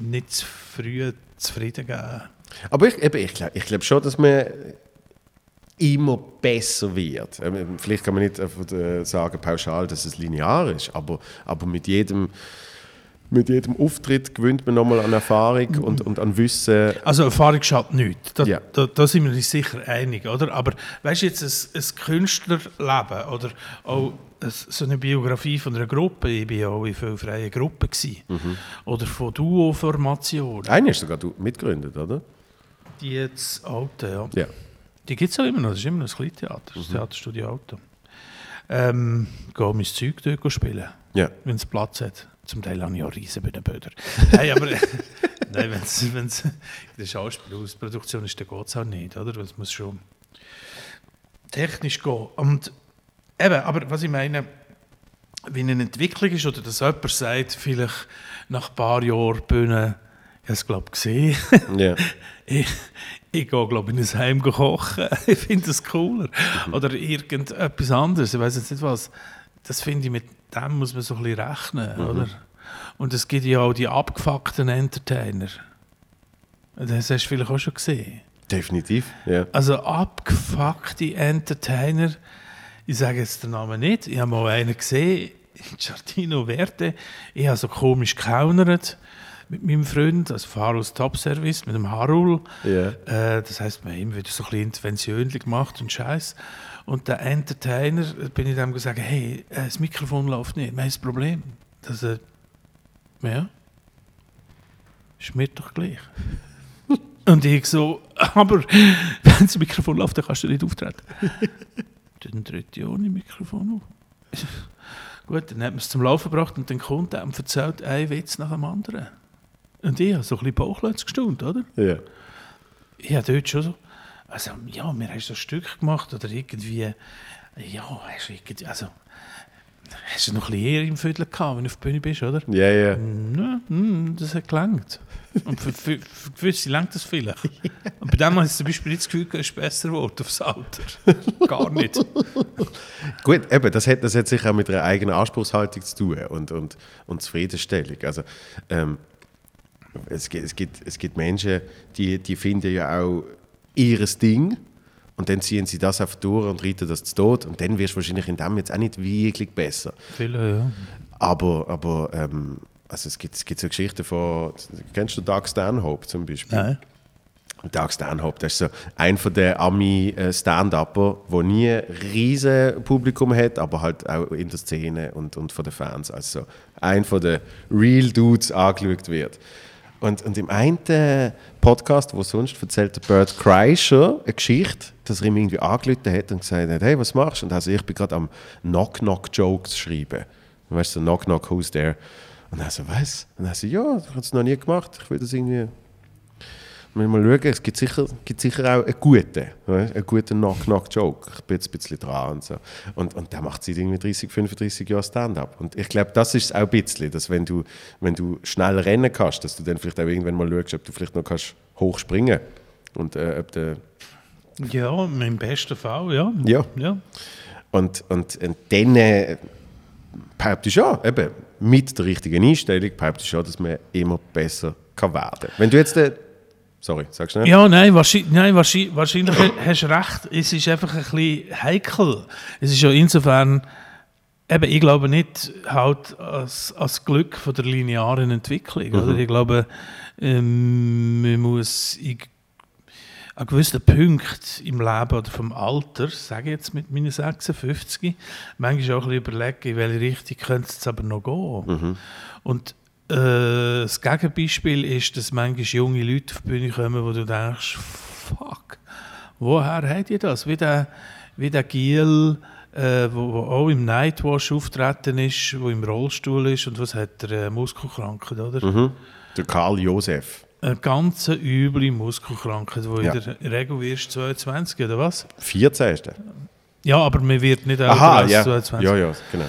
nicht zu früh zufrieden geben. Aber ich, eben, ich glaube ich glaub schon, dass man immer besser wird. Ähm, Vielleicht kann man nicht äh, sagen pauschal, dass es linear ist, aber, aber mit, jedem, mit jedem Auftritt gewinnt man nochmal an Erfahrung und, und an Wissen. Also Erfahrung schadet nichts. Da, Ja. da, da sind wir uns sicher einig, oder? Aber weißt du jetzt, ein, ein Künstlerleben oder auch so eine Biografie von einer Gruppe, ich war ja auch in vielen freien Gruppen, gewesen, oder von Duo-Formationen, Eine hast sogar du mitgegründet, oder? die jetzt Alte, ja. Ja. Die gibt es auch immer noch, das ist immer noch ein Kleintheater, das Theaterstudio Auto. Ähm, gehe mein Zeug dort spielen, Ja. wenn es Platz hat. Zum Teil habe ich auch riesen Bühnenböder. <laughs> Nein, aber <laughs> nein, wenn's, wenn's in der Schauspielproduktion ist, dann geht es auch nicht, oder? Weil Es muss schon, technisch gehen. Und eben, aber was ich meine, wie eine Entwicklung ist, oder dass jemand sagt, vielleicht nach ein paar Jahren Bühne, ich habe es glaube gesehen, Ja. <laughs> ich, ich gehe glaube in ein Heim kochen, <laughs> ich finde das cooler. Oder irgendetwas anderes, ich weiß jetzt nicht was. Das finde ich, mit dem muss man so ein bisschen rechnen, oder? Und es gibt ja auch die abgefuckten Entertainer. Das hast du vielleicht auch schon gesehen. Definitiv. Ja. Also abgefuckte Entertainer, ich sage jetzt den Namen nicht, ich habe mal einen gesehen, Giardino Verde, ich habe so komisch gehaunert mit meinem Freund, also Farus Top Service, mit dem Harul. Ja. Äh, das heisst, wir haben immer wieder so ein bisschen Interventionen gemacht und Scheiß. Und der Entertainer, bin ich dem gesagt, hey, äh, das Mikrofon läuft nicht, wir haben ein Problem. Das, äh, ja, ist mir doch gleich. <laughs> Und ich so, aber <laughs> wenn das Mikrofon läuft, dann kannst du nicht auftreten. <laughs> dann tritt ich ohne Mikrofon auf. <laughs> Gut, dann hat man es zum Laufen gebracht und dann kommt er und erzählt einen Witz nach dem anderen. Und ich habe so ein bisschen Bauchlötz gestaunt, oder? Ja. Ich habe dort schon so, also ja, wir haben so ein Stück gemacht oder irgendwie, ja, hast du irgendwie, also, hast du noch ein bisschen eher im Viertel gehabt, wenn du auf der Bühne bist, oder? Ja, ja. Ja, hm, das hat gelangt. Und für, für, für gewisse langt das vielleicht. Und bei dem habe ich zum Beispiel nicht das Gefühl, es ist besser geworden aufs Alter. Gar nicht. Gut, eben, das hat, das hat sicher auch mit einer eigenen Anspruchshaltung zu tun und, und, und Zufriedenstellung. Also, ähm, es, gibt, es, gibt, es gibt Menschen, die, die finden ja auch ihres Ding und dann ziehen sie das einfach durch und reiten das zu Tod und dann wirst du wahrscheinlich in dem jetzt auch nicht wirklich besser. Viele, ja. Aber, aber ähm, also es, gibt, es gibt so Geschichten von, kennst du Doug Stanhope zum Beispiel? Nein. Doug Stanhope, das ist so ein von den Ami-Stand-Upper, der nie ein riesen Publikum hat, aber halt auch in der Szene und, und von den Fans als so ein von den Real Dudes angeschaut wird. Und, und im einen Podcast, wo sonst erzählt der Bert Kreischer eine Geschichte, dass er ihm irgendwie angerufen hat und gesagt hat, hey, was machst du? Und also ich bin gerade am Knock-Knock-Jokes schreiben. Weißt du, so Knock-Knock, who's there? Und er so, was? Und er so, ja, ich habe es noch nie gemacht, ich will das irgendwie wir mal schauen, es gibt sicher, gibt sicher auch einen guten, weißt? einen guten Knock-Knock-Joke. Ich bin jetzt ein bisschen dran und so. Und, und der macht seit irgendwie 30, 35 Jahren Stand-up. Und ich glaube, das ist es auch ein bisschen, dass wenn du, wenn du schnell rennen kannst, dass du dann vielleicht auch irgendwann mal schaust, ob du vielleicht noch kannst hochspringen und äh, ob der Ja, im besten Fall, ja. Ja. ja. Und, und, und dann äh, behaupte ich schon, eben, mit der richtigen Einstellung behaupte ich schon, dass man immer besser kann werden kann. Wenn du jetzt, äh, sorry, sagst du nicht? Ja, nein, wahrscheinlich, nein, wahrscheinlich, wahrscheinlich hast du recht. Es ist einfach ein bisschen heikel. Es ist ja insofern, eben, ich glaube nicht halt als, als Glück von der linearen Entwicklung. Oder? Ich glaube, ähm, man muss an gewissen Punkten im Leben oder vom Alter, sage ich jetzt mit meinen 56, manchmal auch ein bisschen überlegen, in welche Richtung könnte es aber noch gehen. Und äh, das Gegenbeispiel ist, dass manchmal junge Leute auf die Bühne kommen, wo du denkst, fuck, woher habt ihr das? Wie der, wie der Giel, äh, wo, wo auch im Nightwash auftreten ist, wo im Rollstuhl ist und was hat er, äh, Muskelkrankheit, oder? Mhm. Der Karl Josef. Eine ganz üble Muskelkrankheit, die Ja. in der Regel wirst 22, oder was? 14. Ja, aber man wird nicht älter Aha, als ja. 22. Ja, ja, genau.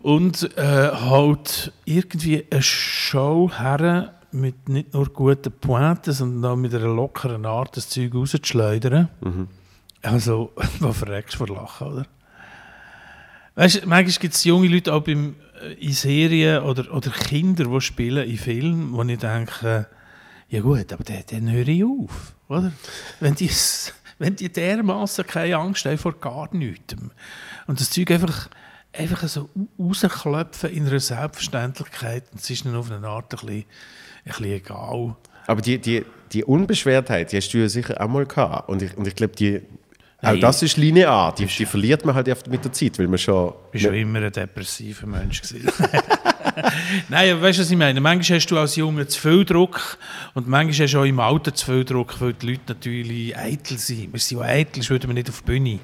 Und äh, halt irgendwie eine Show her mit nicht nur guten Pointen, sondern auch mit einer lockeren Art, das Zeug rauszuschleudern. Also, <laughs> was verreckst du vor Lachen, oder? Weißt du, manchmal gibt es junge Leute auch beim, äh, in Serien oder, oder Kinder, die spielen in Filmen, wo ich denke, ja gut, aber dann, dann höre ich auf, oder? Wenn die, <laughs> wenn die dermaßen keine Angst haben vor gar nichts und das Zeug einfach, einfach so rausklopfen in einer Selbstverständlichkeit, es ist dann auf eine Art ein bisschen, ein bisschen egal. Aber die, die, die Unbeschwertheit, die hast du ja sicher auch mal gehabt. Und ich, und ich glaube, die, auch Nein. das ist linear. Die, die verliert man halt oft mit der Zeit, weil man schon... Ich war schon immer ein depressiver Mensch. <laughs> <laughs> Nein, aber weißt du, was ich meine? Manchmal hast du als Junge zu viel Druck und manchmal hast du auch im Alter zu viel Druck, weil die Leute natürlich eitel sind. Wir sind ja eitel, sonst würden wir nicht auf die Bühne.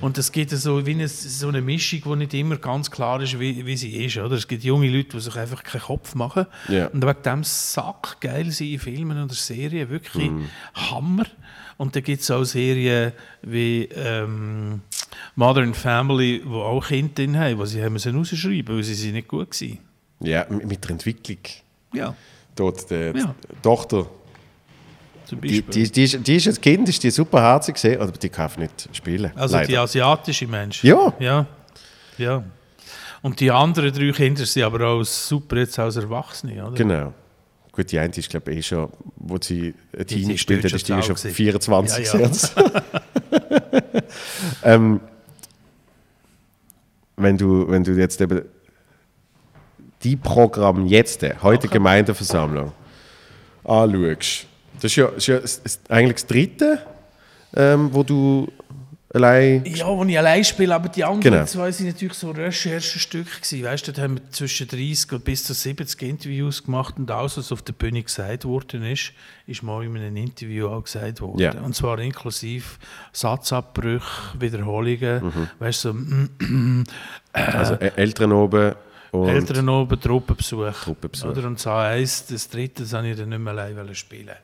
Und es gibt so wie eine, so eine Mischung, die nicht immer ganz klar ist, wie, wie sie ist. Oder? Es gibt junge Leute, die sich einfach keinen Kopf machen Ja. und wegen dem Sack geil sind in Filmen oder Serien, wirklich Hammer. Und da gibt es auch Serien wie ähm, Modern Family, wo auch Kinder drin haben, die sie haben müssen rausschreiben, weil sie sind nicht gut waren. Ja, mit der Entwicklung. Ja, Dort, die, Ja. die Tochter, zum die, Beispiel. die, die, ist, die ist als Kind ist die super herzig gesehen, aber die kann nicht spielen. also die leider. asiatische Mensch. Ja. Ja, ja. Und die anderen drei Kinder sind aber auch super jetzt als Erwachsene, oder? Genau. Gut, die eine ist, glaube ich, eh schon, wo sie ein Die- die gespielt hat, ist die schon schon zu 24 Ja, ja. jetzt. <laughs> <laughs> ähm, wenn, du, wenn du jetzt eben die Programm jetzt, äh, heute Okay. Gemeindeversammlung, anschaust, das ist ja, ist ja eigentlich das dritte, ähm, wo du allein... Ja, wo ich allein spiele, aber die anderen Genau. zwei sind natürlich so Recherchestücke gewesen. Weißt du, da haben wir zwischen 30 und bis zu 70 Interviews gemacht und alles, was auf der Bühne gesagt worden ist, ist mal in einem Interview auch gesagt worden. Ja. Und zwar inklusive Satzabbrüche, Wiederholungen, Mhm. weißt du, so, Also Ä- Eltern oben und... Eltern oben, Truppenbesuch. Truppenbesuch. Oder? Und das A1, das dritte, das habe ich dann nicht mehr allein spielen.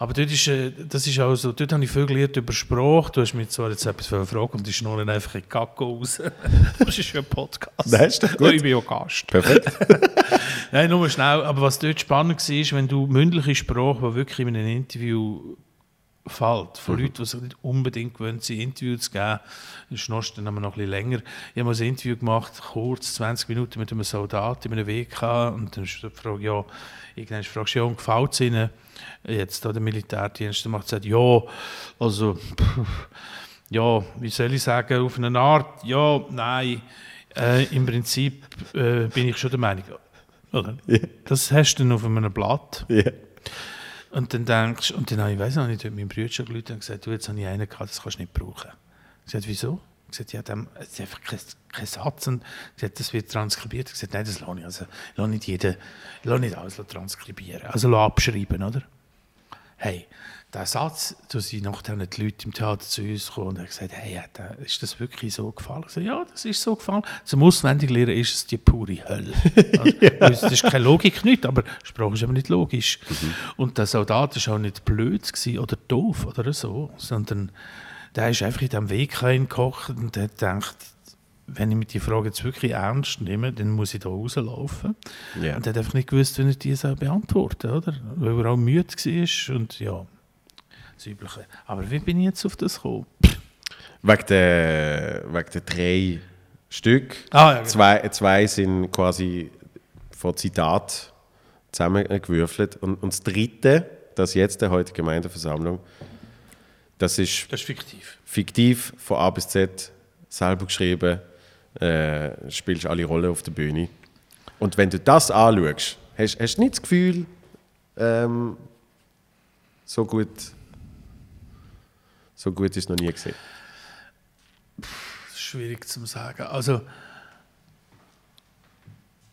Aber dort ist, äh, das ist auch so, dort habe ich viel gelernt über Sprache. Du hast mich zwar jetzt etwas gefragt und die schnurren einfach in Kacke raus. <laughs> das ist ja ein Podcast. Nein, ist doch gut. Ich bin ja Gast. Perfekt. <laughs> Nein, nur schnell. Aber was dort spannend war, ist, wenn du mündliche Sprache, die wirklich in einem Interview fällt, von Mhm. Leuten, die sich nicht unbedingt gewöhnt sind, Interviews zu geben, das schnurst dann aber noch ein bisschen länger. Ich habe mal ein Interview gemacht, kurz, 20 Minuten mit einem Soldat in einem WK und dann ist die Frage, ja, irgendwann fragst du, ja, und gefällt es Ihnen jetzt da der Militärdienst? Dann macht sie, ja, also, pff, ja, wie soll ich sagen, auf eine Art, ja, nein, äh, im Prinzip äh, bin ich schon der Meinung, oder? Das hast du auf einem Blatt. ja. Und dann denkst und dann habe ich, weiss noch nicht, meinem Bruder schon gelitten und gesagt, du, jetzt habe ich einen gehabt, das kannst du nicht brauchen. Ich gesagt, wieso? Ich gesagt, ja, dem, es ist einfach kein, kein Satz und ich gesagt, das wird transkribiert. Ich gesagt, nein, das lasse ich, also lasse nicht jeden, lasse nicht alles transkribieren, also lasse abschreiben, oder? Hey, der Satz, da sind nachher die Leute im Theater zu uns gekommen und haben gesagt, hey, ist das wirklich so gefallen? Ich gesagt, ja, das ist so gefallen. Zum Auswendiglernen ist es die pure Hölle. <laughs> Also, Das ist keine Logik nicht, aber Sprache ist aber nicht logisch. Und der Soldat war auch nicht blöd oder doof oder so, sondern der ist einfach in diesem Weg reingekocht und hat gedacht, wenn ich mir die Frage jetzt wirklich ernst nehme, dann muss ich da rauslaufen. Ja. Und er hat einfach nicht gewusst, wie er die soll beantworten oder? Weil er auch müde war und ja, das Übliche. Aber wie bin ich jetzt auf das gekommen? Wegen der, wegen der drei Stück. Ah, ja, genau. zwei, zwei sind quasi von Zitat zusammengewürfelt. Und, und das dritte, das jetzt der heutigen Gemeindeversammlung, das ist Das ist fiktiv. fiktiv von A bis Z, selber geschrieben, äh, spielst alle Rollen auf der Bühne. Und wenn du das anschaust, hast, hast du nicht das Gefühl, ähm, so gut, so gut ist es noch nie gesehen. Schwierig zu sagen. Also,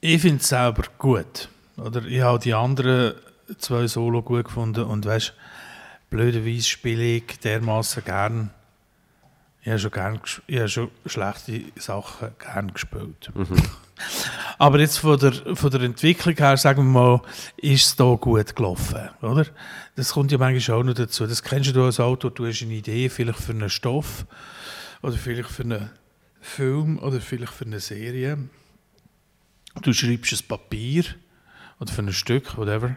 ich finde es selber gut. Oder ich habe die anderen zwei Solo gut gefunden und weißt, blöderweise spiele ich dermaßen gern. Ich habe schon, gern, ich habe schon schlechte Sachen gern gespielt. <laughs> Aber jetzt von der, von der Entwicklung her, sagen wir mal, ist es da gut gelaufen, oder? Das kommt ja manchmal auch noch dazu. Das kennst du als Autor, du hast eine Idee, vielleicht für einen Stoff oder vielleicht für einen Film oder vielleicht für eine Serie. Du schreibst ein Papier oder für ein Stück, whatever.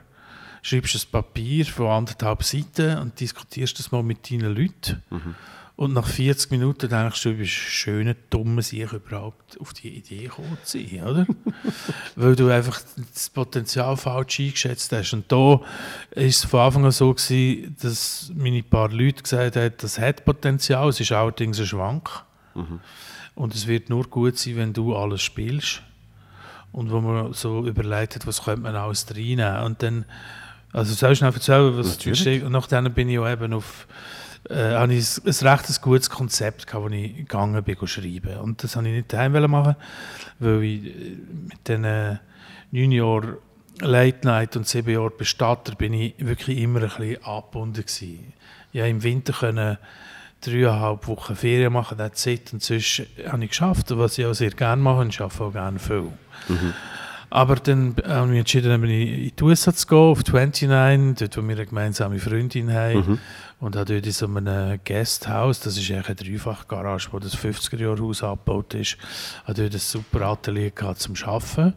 Schreibst ein Papier von anderthalb Seiten und diskutierst das mal mit deinen Leuten. Und nach 40 Minuten denkst du, du bist schöner, dummer sich überhaupt auf die Idee gekommen zu sein, oder? <laughs> Weil du einfach das Potenzial falsch eingeschätzt hast. Und da ist es von Anfang an so gewesen, dass meine paar Leute gesagt haben, das hat Potenzial, es ist allerdings ein Schwank. Und es wird nur gut sein, wenn du alles spielst. Und wo man so überlegt hat, was könnte man alles reinnehmen. Und dann, also soll ich schnell erzählen, was Natürlich. Und nachdem bin ich auch eben auf, äh, habe ich ein, ein recht gutes Konzept gehabt, wo ich gegangen bin, schreiben. Und das wollte ich nicht daheim machen, weil ich äh, mit äh, neun Jahren Late Night und sieben Jahren Bestatter bin ich wirklich immer ein bisschen angebunden gewesen. Ja, im Winter können dreieinhalb Wochen Ferien machen, that's it. Und sonst habe ich geschafft, was ich auch sehr gerne mache und ich arbeite auch gerne viel. Aber dann habe ich mich entschieden, in die USA zu gehen, auf 29, dort wo wir eine gemeinsame Freundin haben. Mhm. Und habe dort in so einem Guesthouse, das ist eigentlich eine Dreifachgarage, wo das 50er-Jahre-Haus abgebaut ist, habe dort ein super Atelier gehabt zum Arbeiten.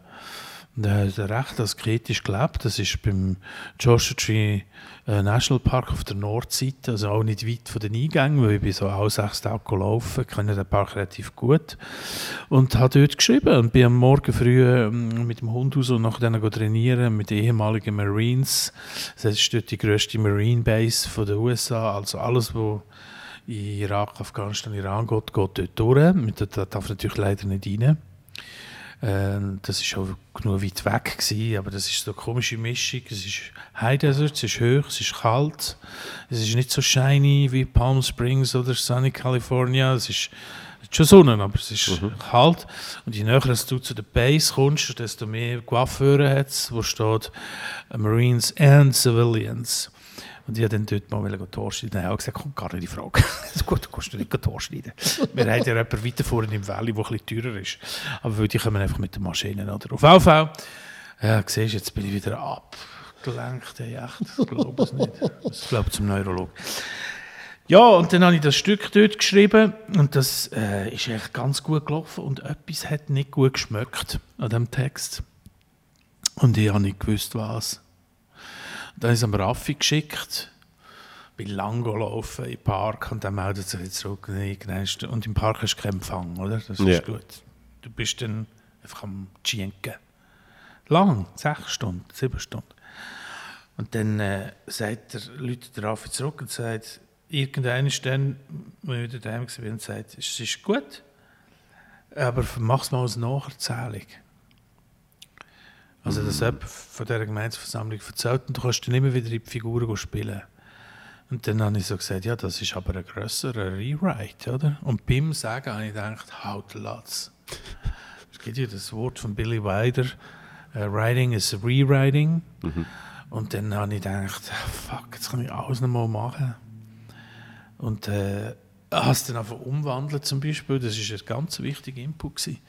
Und er hat recht asketisch gelebt. Das ist beim Joshua Tree äh, National Park auf der Nordseite, also auch nicht weit von den Eingängen, weil ich bin so auch sechs Tage gelaufen, kenne den Park relativ gut. Und habe dort geschrieben und bin am Morgen früh ähm, mit dem Hund raus und nachher dann trainieren mit den ehemaligen Marines. Das ist dort die grösste Marine Base den USA, also alles, was in Irak, Afghanistan, Iran geht, geht dort durch. Da darf natürlich leider nicht rein. Ähm, das ist auch genug weit weg gewesen, aber das ist so eine komische Mischung. Es ist High Desert, es ist hoch, es ist kalt, es ist nicht so shiny wie Palm Springs oder Sunny California. Es ist schon Sonne, aber es ist mhm. kalt. Und je näher du zu der Base kommst, desto mehr Coiffeure hat es, wo steht Marines and Civilians. Und ich habe dann dort mal Tor schneiden. Er hat gesagt, kommt gar nicht in Frage. <laughs> gut, du kannst nicht Tor schneiden. <laughs> Wir haben ja jemanden weiter vorne im Valley, der etwas teurer ist. Aber die kommen einfach mit der Maschine. Oder? Auf Fall, ja, siehst jetzt bin ich wieder abgelenkt. Ey, echt, das glaube ich nicht. Das glaube ich zum Neurolog. Ja, und dann habe ich das Stück dort geschrieben und das äh, ist echt ganz gut gelaufen und etwas hat nicht gut geschmeckt an dem Text. Und ich habe nicht gewusst, was. Dann ist am Raffi geschickt, bin lang gelaufen im Park und dann meldet sich jetzt zurück. Und im Park hast du keinen Empfang, oder? Das ist yeah. gut. Du bist dann einfach am Tschinken. Lang, sechs Stunden, sieben Stunden. Und dann äh, sagt der, Leute der Raffi zurück und sagt, irgendeiner ist dann, wenn ich wieder daheim war, und sagt, es ist gut, aber mach es mal als Nacherzählung. Also, dass jemand von dieser Gemeinsversammlung erzählt und du kannst dann immer wieder in die Figuren spielen. Und dann habe ich so gesagt, ja, das ist aber ein grösserer Rewrite, oder? Und beim Sagen habe ich gedacht, halt Latz. Es gibt ja das Wort von Billy Wilder, uh, Writing is Rewriting. Mhm. Und dann habe ich gedacht, fuck, jetzt kann ich alles nochmal machen. Und äh, habe es dann einfach umwandelt zum Beispiel, das war ein ganz wichtiger Input. Gewesen.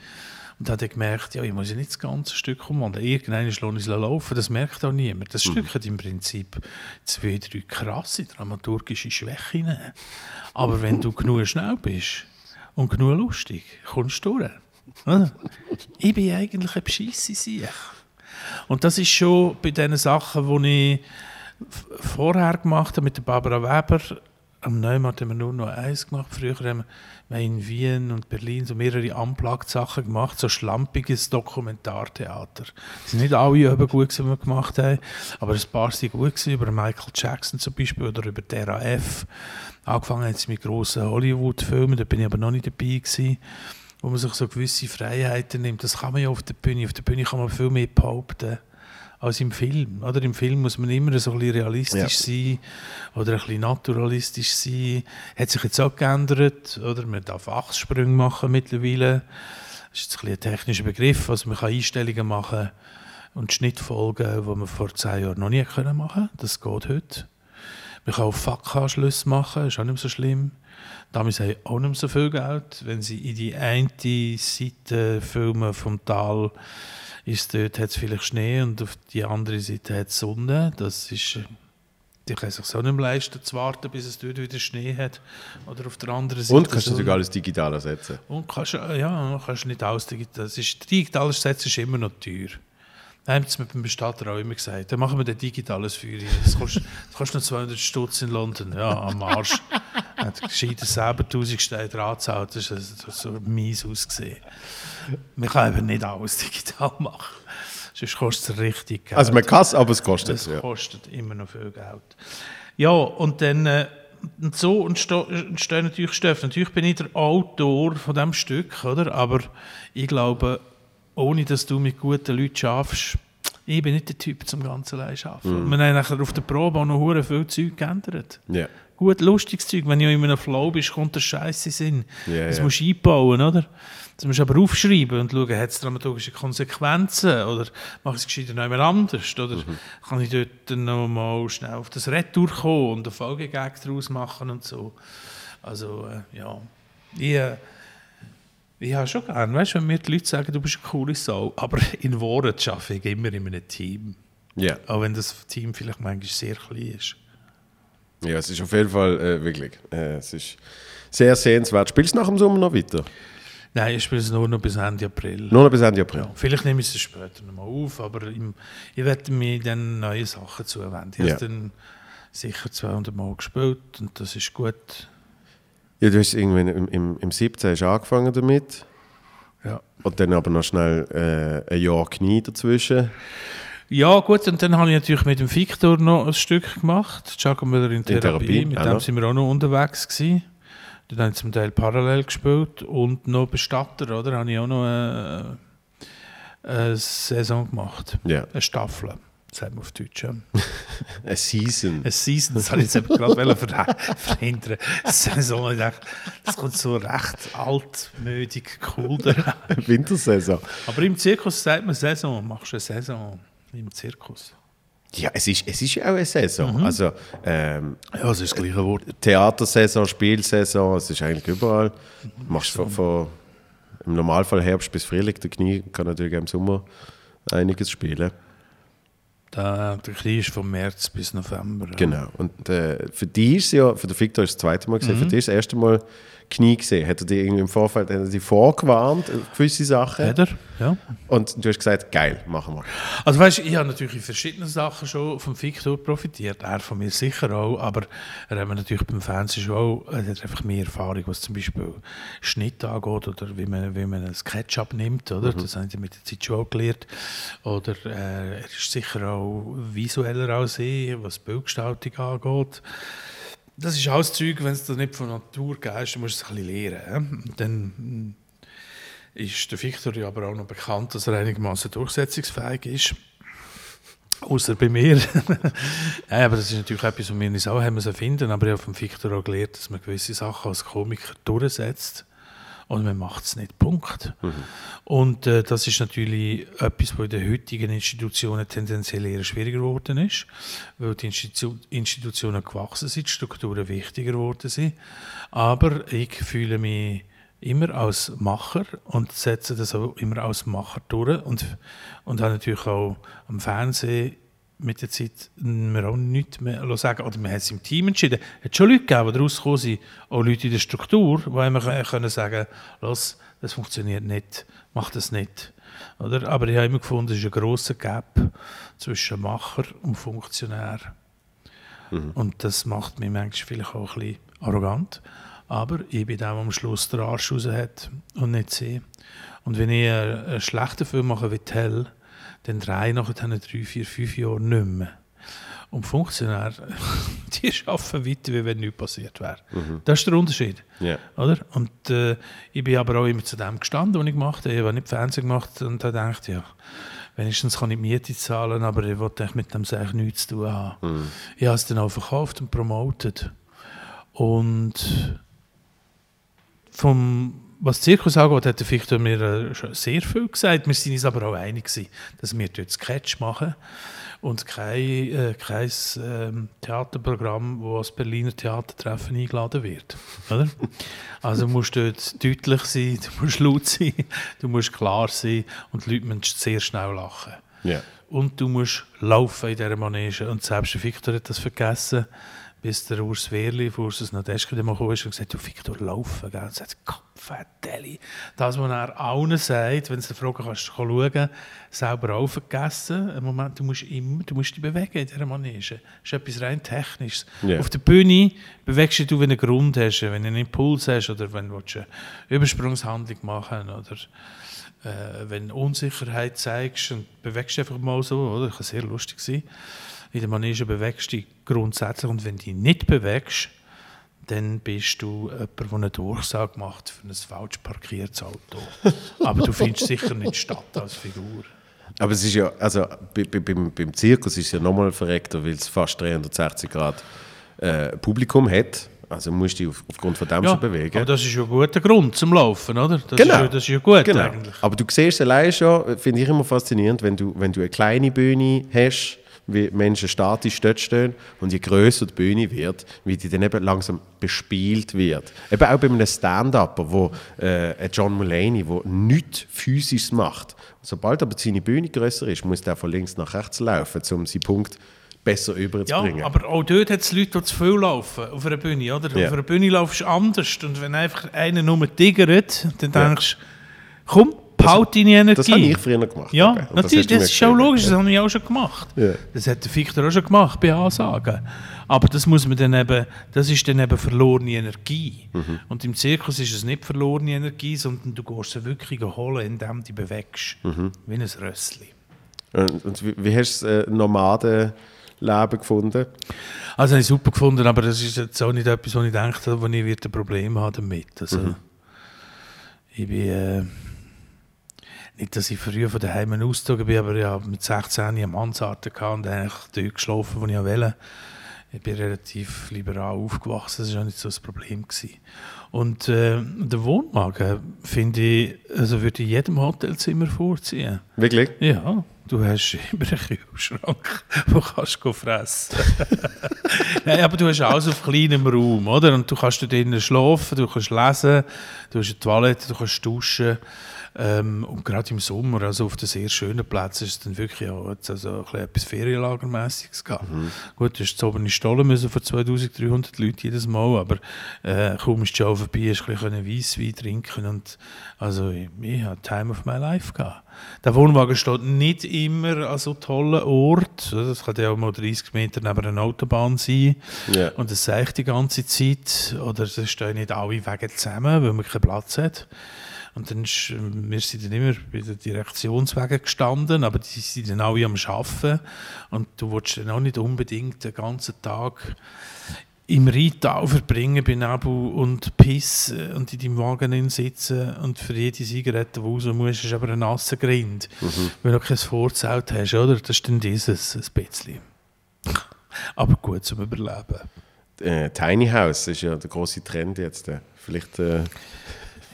Und dann hat er gemerkt, ja, ich muss ja nicht das ganze Stück umwandeln. Irgendwann ist es laufen, das merkt auch niemand. Das mhm. Stück hat im Prinzip zwei, drei krasse dramaturgische Schwächen. Aber wenn du genug schnell bist und genug lustig, kommst du durch. ich bin eigentlich ein Bescheisse Und das ist schon bei den Sachen, die ich vorher gemacht habe mit der Barbara Weber, am Neumarkt haben wir nur noch eins gemacht. Früher haben wir in Wien und Berlin so mehrere Unplugged-Sachen gemacht, so schlampiges Dokumentartheater. Es sind nicht alle eben gut, die wir gemacht haben, aber ein paar sind gut gewesen, über Michael Jackson zum Beispiel oder über der RAF. Angefangen jetzt mit grossen Hollywood-Filmen, da bin ich aber noch nicht dabei gewesen wo man sich so gewisse Freiheiten nimmt. Das kann man ja auf der Bühne. Auf der Bühne kann man viel mehr behaupten als im Film. Oder? Im Film muss man immer so ein bisschen realistisch ja. sein oder ein bisschen naturalistisch sein. Hat sich jetzt auch geändert. Oder? Man darf Achssprünge machen mittlerweile. Das ist jetzt ein, ein technischer Begriff. Also man kann Einstellungen machen und Schnittfolgen, die man vor zehn Jahren noch nie können machen Das geht heute. Man kann auch Fackanschlüsse machen, ist auch nicht so schlimm. Damals haben auch nicht mehr so viel Geld. Wenn sie in die eine Seite filmen vom Tal ist dort hat es vielleicht Schnee und auf die andere Seite hat es Sonne. Das ist, die kann sich so nicht mehr leisten, zu warten, bis es dort wieder Schnee hat. Oder auf der anderen Seite. Und kannst du natürlich alles digital ersetzen. Und kannst, ja, kannst nicht alles digital. Das ist, digital ersetzen ist immer noch teuer. Da haben sie mir beim Bestatter auch immer gesagt, dann machen wir ein digitales Feuer. Das kostet, das kostet noch 200 Stutz in London. Ja, am Arsch. <laughs> hat gescheiter selber 1000 Steine dran gezahlt. Das hat so mies ausgesehen. Man kann eben nicht alles <laughs> digital machen. Sonst kostet es richtig Geld. Also man kann es, aber es kostet es. Es kostet immer noch viel Geld. Ja, und dann... Äh, und so entstehen natürlich Stoffe. Natürlich bin ich der Autor von diesem Stück, oder? aber ich glaube, ohne dass du mit guten Leuten schaffst, ich bin nicht der Typ zum ganzen allein arbeiten. Mm. Wir haben nachher auf der Probe auch noch viel Zeug geändert. Yeah. Gut, lustiges Zeug. Wenn du in einem Flow bist, kommt der Scheiße Sinn. Yeah, das yeah. musst du einbauen, oder? Das musst du aber aufschreiben und schauen, hat es dramaturgische Konsequenzen oder mache ich es gescheiter noch jemand anders? Oder mhm. kann ich dort noch mal schnell auf das Retour kommen und eine Folgegag daraus machen und so. Also, äh, ja. Ich, äh, Ja, schon gern. Weißt du, wenn mir die Leute sagen, du bist eine coole Sau, aber in Worten arbeite ich immer in einem Team. Ja. Auch wenn das Team vielleicht manchmal sehr klein ist. Ja, es ist auf jeden Fall äh, wirklich. Äh, es ist sehr sehenswert. Spielst du nach dem Sommer noch weiter? Nein, ich spiele es nur noch bis Ende April. Nur noch bis Ende April. Ja, vielleicht nehme ich es später nochmal auf, aber im, ich werde mir dann neue Sachen zuwenden. Ich Ja. habe dann sicher 200 Mal gespielt und das ist gut. Ja, du hast irgendwie im, im, im 17. hast angefangen damit. Ja. Und dann aber noch schnell äh, ein Jahr Knie dazwischen. Ja, gut, und dann habe ich natürlich mit dem Victor noch ein Stück gemacht. Giacomo Müller in Therapie. Therapie, mit dem sind wir auch noch unterwegs gewesen. Dann habe ich zum Teil parallel gespielt und noch Bestatter, oder? Habe ich auch noch eine, eine Saison gemacht. Ja. Eine Staffel, sagt man auf Deutsch. Ja. <laughs> Eine Season. Eine Season, das habe ich jetzt eben gerade ver <laughs> verhindern. Eine Saison, ich dachte, das kommt so recht altmüdig, cool daran. <laughs> Wintersaison. Aber im Zirkus sagt man Saison, machst du eine Saison im Zirkus. Ja, es ist, es ist ja auch eine Saison. Mhm. Also ähm, Ja, das ist das gleiche Wort. Theatersaison, Spielsaison, es ist eigentlich überall. Du machst von, von, im Normalfall Herbst bis Frühling. Der Knie kann natürlich auch im Sommer einiges spielen. Der, der Krieg ist von März bis November. ja. Genau. Und äh, für die ist es ja, für den Victor ist es das zweite Mal gesehen, Mhm. für die ist das erste Mal Knie gesehen. Hat er dir irgendwie im Vorfeld hat er dich vorgewarnt, auf gewisse Sachen? Hat er? Ja. Und du hast gesagt, geil, machen wir. Also weißt, ich habe natürlich in verschiedenen Sachen schon vom Victor profitiert, er von mir sicher auch, aber er hat mir natürlich beim Fernsehen schon auch, er hat einfach mehr Erfahrung, was zum Beispiel Schnitt angeht oder wie man, wie man ein Sketch abnimmt, oder? Das habe ich mit der Zeit schon auch gelernt. Oder äh, er ist sicher auch visueller als ich, was Bildgestaltung angeht. Das ist alles Zeug, wenn es nicht von Natur gehst, dann musst du es ein bisschen lernen. Dann ist der Victor ja aber auch noch bekannt, dass er einigermaßen durchsetzungsfähig ist. Außer bei mir. <laughs> ja, aber das ist natürlich etwas, was wir uns auch haben finden. Aber ich habe vom Victor auch gelernt, dass man gewisse Sachen als Komiker durchsetzt. Und man macht es nicht. Punkt. Und äh, das ist natürlich etwas, was in den heutigen Institutionen tendenziell eher schwieriger geworden ist, weil die Institu Institutionen gewachsen sind, die Strukturen wichtiger geworden sind. Aber ich fühle mich immer als Macher und setze das auch immer als Macher durch und, und habe natürlich auch am Fernsehen mit der Zeit mir auch nichts mehr sagen Oder man hat es im Team entschieden. Es hat schon Leute gegeben, die rausgekommen sind, auch Leute in der Struktur, die einem können sagen «Los, das funktioniert nicht, mach das nicht». Oder? Aber ich habe immer gefunden, es ist ein grosser Gap zwischen Macher und Funktionär. Und das macht mich manchmal vielleicht auch ein bisschen arrogant. Aber ich bin der, der am Schluss den Arsch raus hat und nicht sie. Und wenn ich einen schlechten Film mache wie Tell, dann drei nachher drei, vier, fünf Jahre nicht mehr. Und Funktionär, <laughs> die arbeiten weiter, wie wenn nichts passiert wäre. Das ist der Unterschied. Ja. Oder? Und äh, ich bin aber auch immer zu dem gestanden, was ich gemacht habe. Ich habe nicht Fernsehen gemacht und habe gedacht, ja, wenigstens kann ich Miete zahlen, aber ich wollte mit dem eigentlich nichts zu tun haben. Ich habe es dann auch verkauft und promotet. Und vom, was Zirkus angeht, hat der Fichter mir äh, schon sehr viel gesagt. Wir sind uns aber auch einig gewesen, dass wir dort Sketch machen und kein, äh, kein ähm, Theaterprogramm, wo als Berliner Theatertreffen eingeladen wird. Oder? Also musst du dort deutlich sein, du musst laut sein, du musst klar sein und die Leute müssen sehr schnell lachen. Ja. Und du musst laufen in dieser Manege. Und selbst der Victor hat das vergessen, bis der Urs Wehrli von Ursus Nadeschke mal kam und gesagt du Victor, laufen. Gell? Und sagt, Kopfdeli. Das, was er allen sagt, wenn sie fragen, kannst du schauen, selber auch vergessen. Im Moment, du musst immer, du musst dich bewegen in dieser Manege. Das ist etwas rein Technisches. Ja. Auf der Bühne bewegst du dich, wenn du einen Grund hast, wenn du einen Impuls hast oder wenn du eine Übersprungshandlung machen oder äh, wenn du Unsicherheit zeigst und bewegst dich einfach mal so, oder? Das kann sehr lustig sein. In der Manege bewegst du dich grundsätzlich und wenn du dich nicht bewegst, dann bist du jemand, der eine Durchsage macht für ein falsch parkiertes Auto. <laughs> Aber du findest sicher nicht statt als Figur. Aber es ist ja, also bei, bei, beim, beim Zirkus ist es ja nochmal verreckter, weil es fast 360 Grad äh, Publikum hat. Also musst du dich auf, aufgrund von dem schon bewegen. aber das ist ja ein guter Grund zum Laufen, oder? Das Genau. ist ja, das ist ja gut Genau. eigentlich. Aber du siehst allein schon, finde ich immer faszinierend, wenn du, wenn du eine kleine Bühne hast, wie Menschen statisch dort stehen und je größer die Bühne wird, wie die dann eben langsam bespielt wird. Eben auch bei einem Stand-Upper, wo äh, John Mulaney, der nichts Physisches macht. Sobald aber seine Bühne größer ist, muss der von links nach rechts laufen, um seinen Punkt besser überzubringen. Ja, aber auch dort hat es Leute, die zu viel laufen auf einer Bühne. Oder? Ja. Auf einer Bühne laufst du anders. Und wenn einfach einer nur tigert, dann denkst du, komm, behalte deine Energie. Das habe ich früher gemacht. Ja. Und natürlich, das, mir ist auch logisch, das habe ich auch schon gemacht. Ja. Das hat der Fichter auch schon gemacht bei Ansagen. Aber das muss man dann eben, das ist dann eben verlorene Energie. Mhm. Und im Zirkus ist es nicht verlorene Energie, sondern du gehst sie wirklich holen, indem du dich bewegst. Mhm. Wie ein Rössli. Und, und wie, wie hast du das äh, Nomadenleben gefunden? Also habe ich super gefunden, aber das ist jetzt auch nicht etwas, wo ich habe, wo ich ein Problem haben damit. Also, Mhm. Ich bin äh, nicht, dass ich früher von daheim ausgezogen bin, aber ich habe mit 16 eine Mansarde gehabt und eigentlich dort geschlafen, wo ich wollte. Ich bin relativ liberal aufgewachsen, das war auch nicht so das Problem. Gewesen. Und äh, der Wohnwagen, finde ich, also würde ich jedem Hotelzimmer vorziehen. Wirklich? Ja, du hast immer einen Kühlschrank, <laughs> wo kannst du fressen. <laughs> Nein, aber du hast alles auf kleinem Raum, oder? Und du kannst da drinnen schlafen, du kannst lesen, du hast eine Toilette, du kannst duschen. Ähm, und gerade im Sommer, also auf den sehr schönen Plätzen, ist es dann wirklich auch jetzt also ein bisschen etwas Ferienlagermäßiges gehabt. Gut, du hast zu oben Stollen müssen für 2300 Leute jedes Mal, aber äh, kaum ist die Show vorbei, hast du ein bisschen Weisswein trinken und also ich, ich hatte Time of my life gehabt. Der Wohnwagen steht nicht immer an so tollen Ort. Das kann ja auch mal 30 Meter neben einer Autobahn sein. Ja. Und das sehe ich die ganze Zeit. Oder es stehen nicht alle Wege zusammen, weil man keinen Platz hat. Und dann ist, wir sind dann immer bei den Direktionswegen gestanden, aber die sind dann alle am Arbeiten. Und du willst dann auch nicht unbedingt den ganzen Tag im Rheintal verbringen bei Nebel und Piss äh, und in deinem Wagen sitzen und für jede Zigarette, die raus musst, ist aber ein nasser Grind, weil du kein Vorzelt hast, oder? Das ist dann dieses, ein bisschen. <laughs> Aber gut zum Überleben. Äh, Tiny House ist ja der große Trend jetzt. Äh. Vielleicht äh,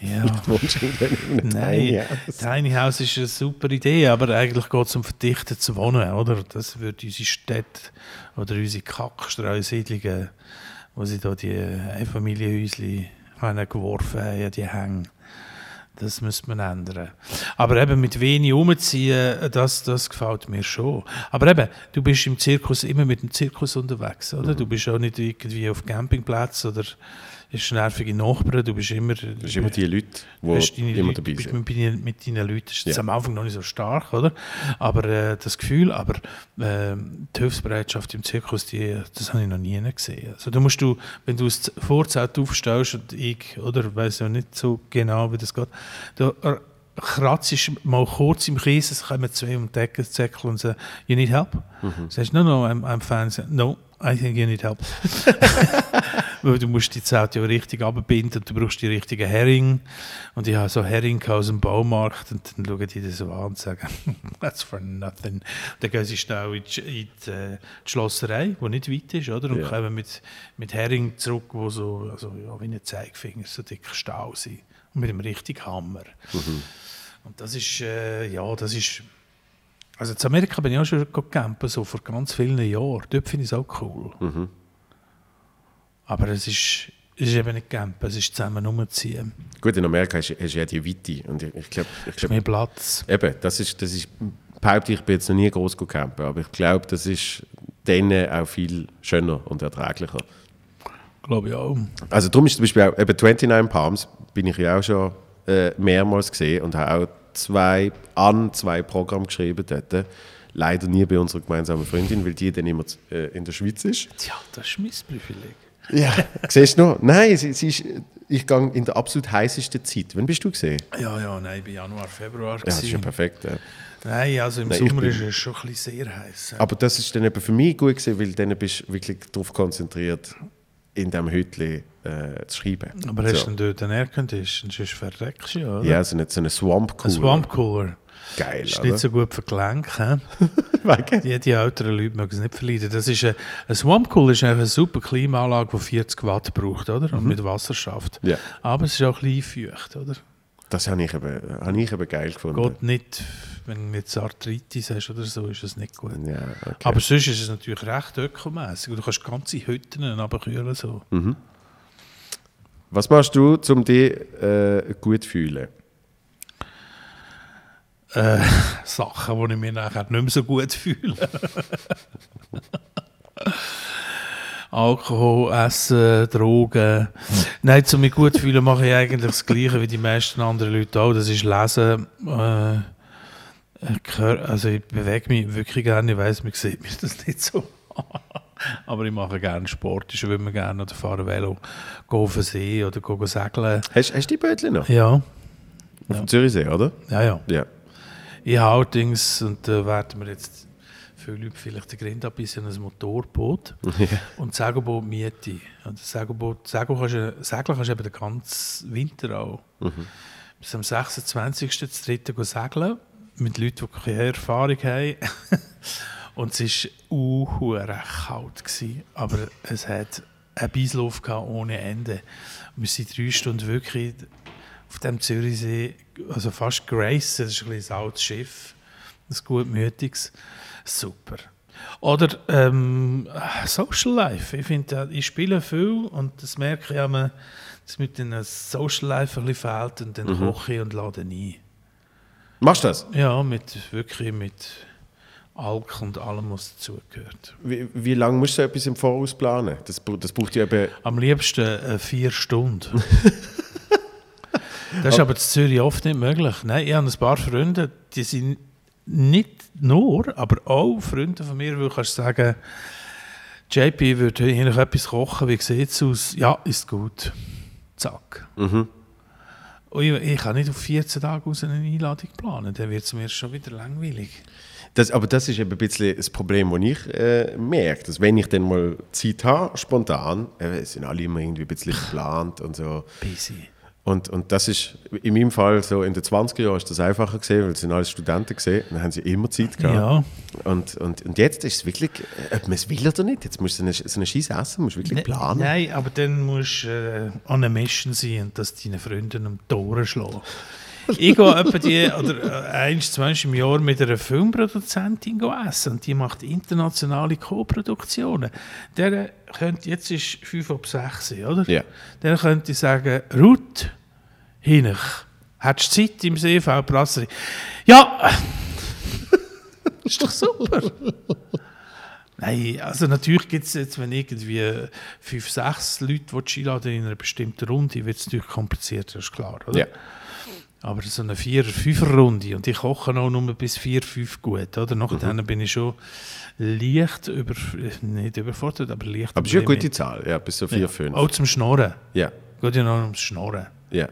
Ja. <laughs> wohnst du in einem Tiny Nein, House. Tiny House ist eine super Idee, aber eigentlich geht es um verdichtetes Wohnen, oder? Das würde unsere Städte oder unsere Kackstreusiedlungen, wo sie da die Einfamilienhäuschen haben geworfen haben, die hängen. Das müsste man ändern. Aber eben mit wenig umziehen, das, das gefällt mir schon. Aber eben, du bist im Zirkus immer mit dem Zirkus unterwegs, oder? Du bist auch nicht irgendwie auf Campingplatz oder ist nervige Nachbarn, du bist immer... Das sind immer die Leute, die immer Leute, dabei bist sind. mit, deinen- mit deinen Leuten. Das ist Ja. am Anfang noch nicht so stark, oder? Aber äh, das Gefühl, aber äh, die Hilfsbereitschaft im Zirkus, die, das habe ich noch nie gesehen. Also da musst du, wenn du das Vorzelt aufstellst und ich, oder, weiß ja nicht so genau, wie das geht, da äh, kratzt mal kurz im Kies, es kommen zwei um die Ecke zäckeln und sagen, you need help? Mhm. Sagst du, no, no, I'm, I'm fine. No, I think you need help. <laughs> <laughs> Weil du musst die Zelt ja richtig abbinden, du brauchst die richtigen Hering. Und ich habe so Hering aus dem Baumarkt und dann schauen die das so an und sagen, <laughs> that's for nothing. Dann gehen sie schnell in die, in die, äh, die Schlosserei, die nicht weit ist, oder? Und Ja. kommen mit, mit Hering zurück, wo so, also, ja, wie ein Zeigefinger, so dick Stau sind. Und mit dem richtigen Hammer. Und das ist, äh, ja, das ist... Also in Amerika bin ich auch schon gecampen, so vor ganz vielen Jahren. Dort finde ich es auch cool. Mhm. Aber es ist, es ist eben nicht campen, es ist zusammen umziehen. Gut, in Amerika hast, hast du ja die Weite. Und ich, ich glaube, ich Es ist glaub, mehr Platz. eben, das ist, das ist, behaupte ich, bin jetzt noch nie groß campen, aber ich glaube, das ist denen auch viel schöner und erträglicher. Glaube ich auch. Also darum ist zum Beispiel auch, eben 29 Palms bin ich ja auch schon äh, mehrmals gesehen und habe auch zwei, an zwei Programme geschrieben dort. Leider nie bei unserer gemeinsamen Freundin, weil die dann immer äh, in der Schweiz ist. Tja, das ist mein Privileg. Ja. <laughs> Siehst du noch? Nein, sie, sie ist, ich gehe in der absolut heißesten Zeit. Wann bist du gesehen? Ja, ja, nein, ich bin Januar, Februar. Ja, das ist ja perfekt. Ja. nein, also im Nein, Sommer bin- ist es schon ein bisschen sehr heiß. Aber das ist dann eben für mich gut gewesen, weil dann bist du wirklich darauf konzentriert, in diesem Hütli äh, zu schreiben. Aber hast so. du denn dort einen Aircondition? Sonst verreckst du ja, oder? Ja, so eine, so eine Swamp Ein Swamp Cooler. Geil, Ist oder? nicht so gut für Gelenke. <laughs> Die, die älteren Leute mögen es nicht verleiden. Das ist ein, ein Swamp Cooler ist eine super Klimaanlage, die 40 Watt braucht, oder? Und mit Wasserschaft. Ja. Aber es ist auch ein bisschen feucht, oder? Das habe ich, eben, habe ich eben geil gefunden. Geht nicht wenn du jetzt Arthritis hast oder so, ist das nicht gut. Ja, okay. Aber sonst ist es natürlich recht ökomässig. Du kannst ganze Hütten abkühlen. So. Was machst du, um dich äh, gut zu fühlen? Äh, <laughs> Sachen, die ich mir nachher nicht mehr so gut fühle. <laughs> Alkohol, Essen, Drogen. Nein, um mich gut zu fühlen, mache ich eigentlich das Gleiche wie die meisten anderen Leute auch. Das ist Lesen. Äh, also ich bewege mich wirklich gerne. Ich weiss, man sieht mir das nicht so. Aber ich mache gerne Sport. Ich schwimme gerne oder fahre Velo. Gehe auf den See oder gehe segeln. Hast, hast du die Bötchen noch? Ja, Auf dem Zürichsee, oder? ja, ja. Ja. Ich habe allerdings, und da werden wir jetzt viele Leute vielleicht den Grind abbissen, ein Motorboot und Segelboot miete. Und das Segelboot, Segel kannst du, segeln kannst du eben den ganzen Winter auch. Bis am 26.03. gehen segeln mit Leuten, die keine Erfahrung haben. <laughs> und es war uhuere kalt. Gewesen, aber es hat einen Beislauf ohne Ende. Wir sind drei Stunden wirklich auf dem Zürichsee, also fast Grace, das ist ein, ein altes Schiff, ein gutmütiges, super. Oder ähm, Social Life, ich finde, ich spiele viel und das merke ich auch, dass mit dem Social Life ein bisschen fehlt und dann koche ich und lade ein. Machst du das? Ja, mit, wirklich mit Alk und allem, was dazugehört. Wie, wie lange musst du etwas im Voraus planen? Das, das braucht ja eben... Am liebsten äh, vier Stunden. <laughs> das ist aber in Zürich oft nicht möglich. Nein, ich habe ein paar Freunde, die sind nicht nur, aber auch Freunde von mir, wo du kannst sagen, JP würde hier noch etwas kochen, wie sieht es aus? Ja, ist gut. Zack. Und ich, ich kann nicht auf 14 Tage aus eine Einladung planen, dann wird es mir schon wieder langweilig. Das, aber das ist eben ein bisschen das Problem, das ich äh, merke. Dass wenn ich dann mal Zeit habe, spontan, äh, sind alle immer irgendwie ein bisschen geplant und so. Busy. Und, und das ist in meinem Fall so, in den 20er Jahren ist das einfacher gesehen, weil es sind alles Studenten gesehen, dann haben sie immer Zeit gehabt. Ja. Und, und, und jetzt ist es wirklich, äh, ob man es will oder nicht, jetzt musst du so eine, so eine Scheiße essen, musst wirklich planen. Nein, aber dann musst du äh, on a mission sein und das deinen Freunden am Tore schlagen. Ich gehe etwa die, oder äh, eins, zweimal im Jahr mit einer Filmproduzentin essen und die macht internationale Co-Produktionen. Der könnte, jetzt ist 5 ab 6, oder? Ja. Der könnte ich sagen, Ruth, Hinech, hättest du Zeit im CV Brasserie? Ja! <laughs> ist doch super! Nein, also natürlich gibt es jetzt, wenn irgendwie fünf, sechs Leute einladen in einer bestimmten Runde, wird es natürlich komplizierter, ist klar, oder? Ja. Aber so eine Vierer-, Fünfer-Runde und ich koche auch nur bis vier, fünf gut, oder? Nachher Mhm. bin ich schon leicht über, nicht überfordert, aber leicht Aber es ist ja eine gute. Zahl, ja, bis so 4, 5. Auch zum Schnorren. Ja, Geht ja noch ums Schnorren. ja.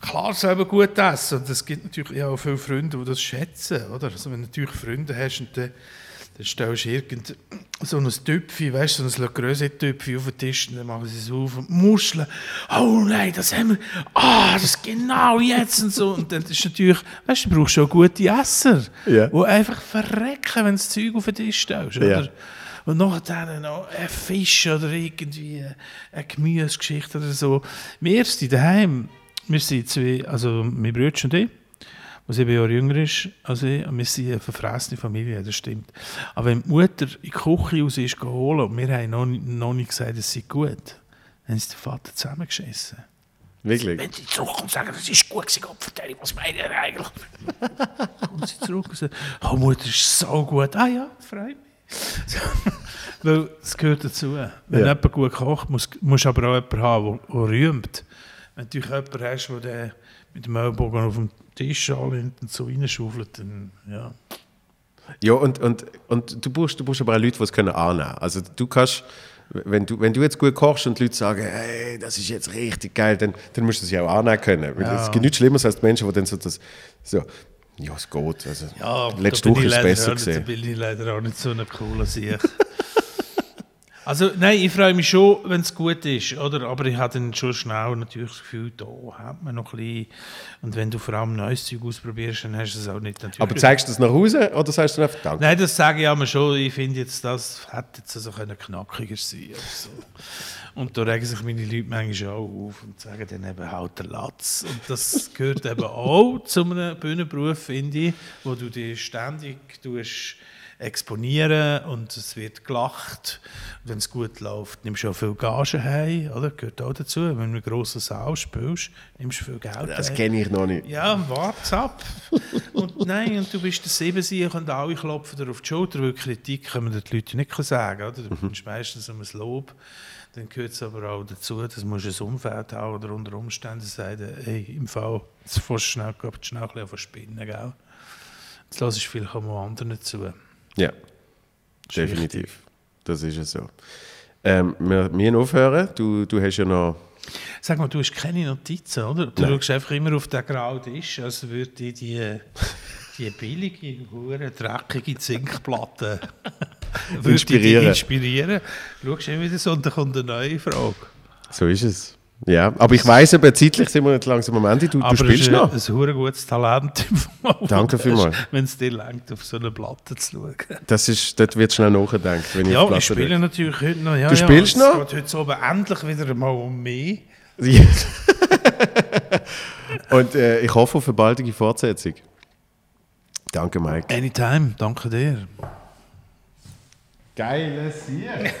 Klar selber gut essen. Und es gibt natürlich auch viele Freunde, die das schätzen. Oder? Also wenn du natürlich Freunde hast und dann, dann stellst du irgend so ein Töpfchen, weißt du, so ein Größe-Töpfchen auf den Tisch und dann machen sie es auf und Muscheln. Oh nein, das haben wir. Ah, das genau jetzt und so. Und dann ist natürlich, weißt du, du brauchst schon gute Esser, Ja. die einfach verrecken, wenn du das Zeug auf den Tisch stellst. Oder? Und nachher noch ein Fisch oder irgendwie eine Gemüsegeschichte oder so. Wir sind daheim, wir sind zwei, also mein Bruder und ich, der sieben Jahre jünger ist als ich, und wir sind eine verfressene Familie, das stimmt. Aber wenn die Mutter in die Küche raus ist geholt und wir haben noch, nicht- noch nicht gesagt, es sei gut, dann haben sie den Vater zusammengeschissen. Wirklich. Wenn sie zurückkommt und sagen, das ist gut Gott vertelle, was meint ihr eigentlich? <laughs> Kommt sie zurück und sagt, oh Mutter, ist so gut. Ah ja, freut mich. <laughs> Weil es gehört dazu. Wenn Ja. jemand gut kocht, muss, musst du aber auch jemanden haben, der, der rühmt. Wenn du jemanden hast, der mit dem Ellbogen auf dem Tisch anlehnt und so reinschaufelt, dann ja. Ja, und, und, und du, brauchst, du brauchst aber auch Leute, die es können annehmen können. Also du kannst, wenn du, wenn du jetzt gut kochst und die Leute sagen, hey, das ist jetzt richtig geil, dann, dann musst du es ja auch annehmen können. Weil es gibt nichts Schlimmeres als die Menschen, die dann so das, so, ja, es geht. Also, Ja, letzte Woche ist es besser nicht- Da gesehen. bin ich leider auch nicht so ein cooler Sieg. <laughs> Also nein, ich freue mich schon, wenn es gut ist, oder? Aber ich habe dann schon schnell natürlich das Gefühl, da hat man noch ein bisschen... Und wenn du vor allem neues Zeug ausprobierst, dann hast du es auch nicht natürlich... Aber zeigst du das nach Hause oder sagst du einfach Danke? Nein, das sage ich aber schon. Ich finde jetzt, das hätte jetzt also können knackiger sein so. Und da regen sich meine Leute manchmal auch auf und sagen dann eben halt der Latz. Und das gehört eben auch zu einem Bühnenberuf, finde ich, wo du dich ständig tust exponieren und es wird gelacht. Wenn es gut läuft, nimmst du auch viel Gage heim, oder? Gehört auch dazu. Wenn du in einem grossen Saal spielst, nimmst du viel Geld Das kenne ich noch nicht. Ja, wart's ab. und nein, und du bist der Siebensieg und alle klopfen dir auf die Schulter, weil Kritik können wir den Leuten nicht sagen. Oder? Du bekommst meistens um ein Lob. Dann gehört es aber auch dazu, dass du ein Umfeld haben oder unter Umständen sagen, hey, im Fall, jetzt fährst du schnell, schnell ein bisschen auf spinnen, gell? Jetzt lass ich vielleicht auch mal anderen zu. Ja, definitiv. Das ist ja so. Ähm, wir müssen aufhören. Du, du hast ja noch... Sag mal, du hast keine Notizen, oder? Du Nein. schaust einfach immer auf den grauen Tisch, als würde ich die, die billige, hure dreckige Zinkplatte <laughs> Inspirieren. inspirieren. Schaust immer wieder so und dann kommt eine neue Frage. So ist es. Ja, aber ich weiss eben, zeitlich sind wir nicht langsam am Ende. Du, du Aber spielst es ist noch. ein, ein gutes Talent. Danke vielmals. Wenn es dir langt, auf so eine Platte zu schauen. Das ist, dort wird schnell nachgedacht, wenn ich Ja, ich Platte spiele natürlich heute noch. Ja, Du ja, spielst es noch? geht heute oben endlich wieder mal um mich. drücke. <laughs> Und äh, ich hoffe auf eine baldige Fortsetzung. Danke, Mike. Anytime, danke dir. Geiles hier.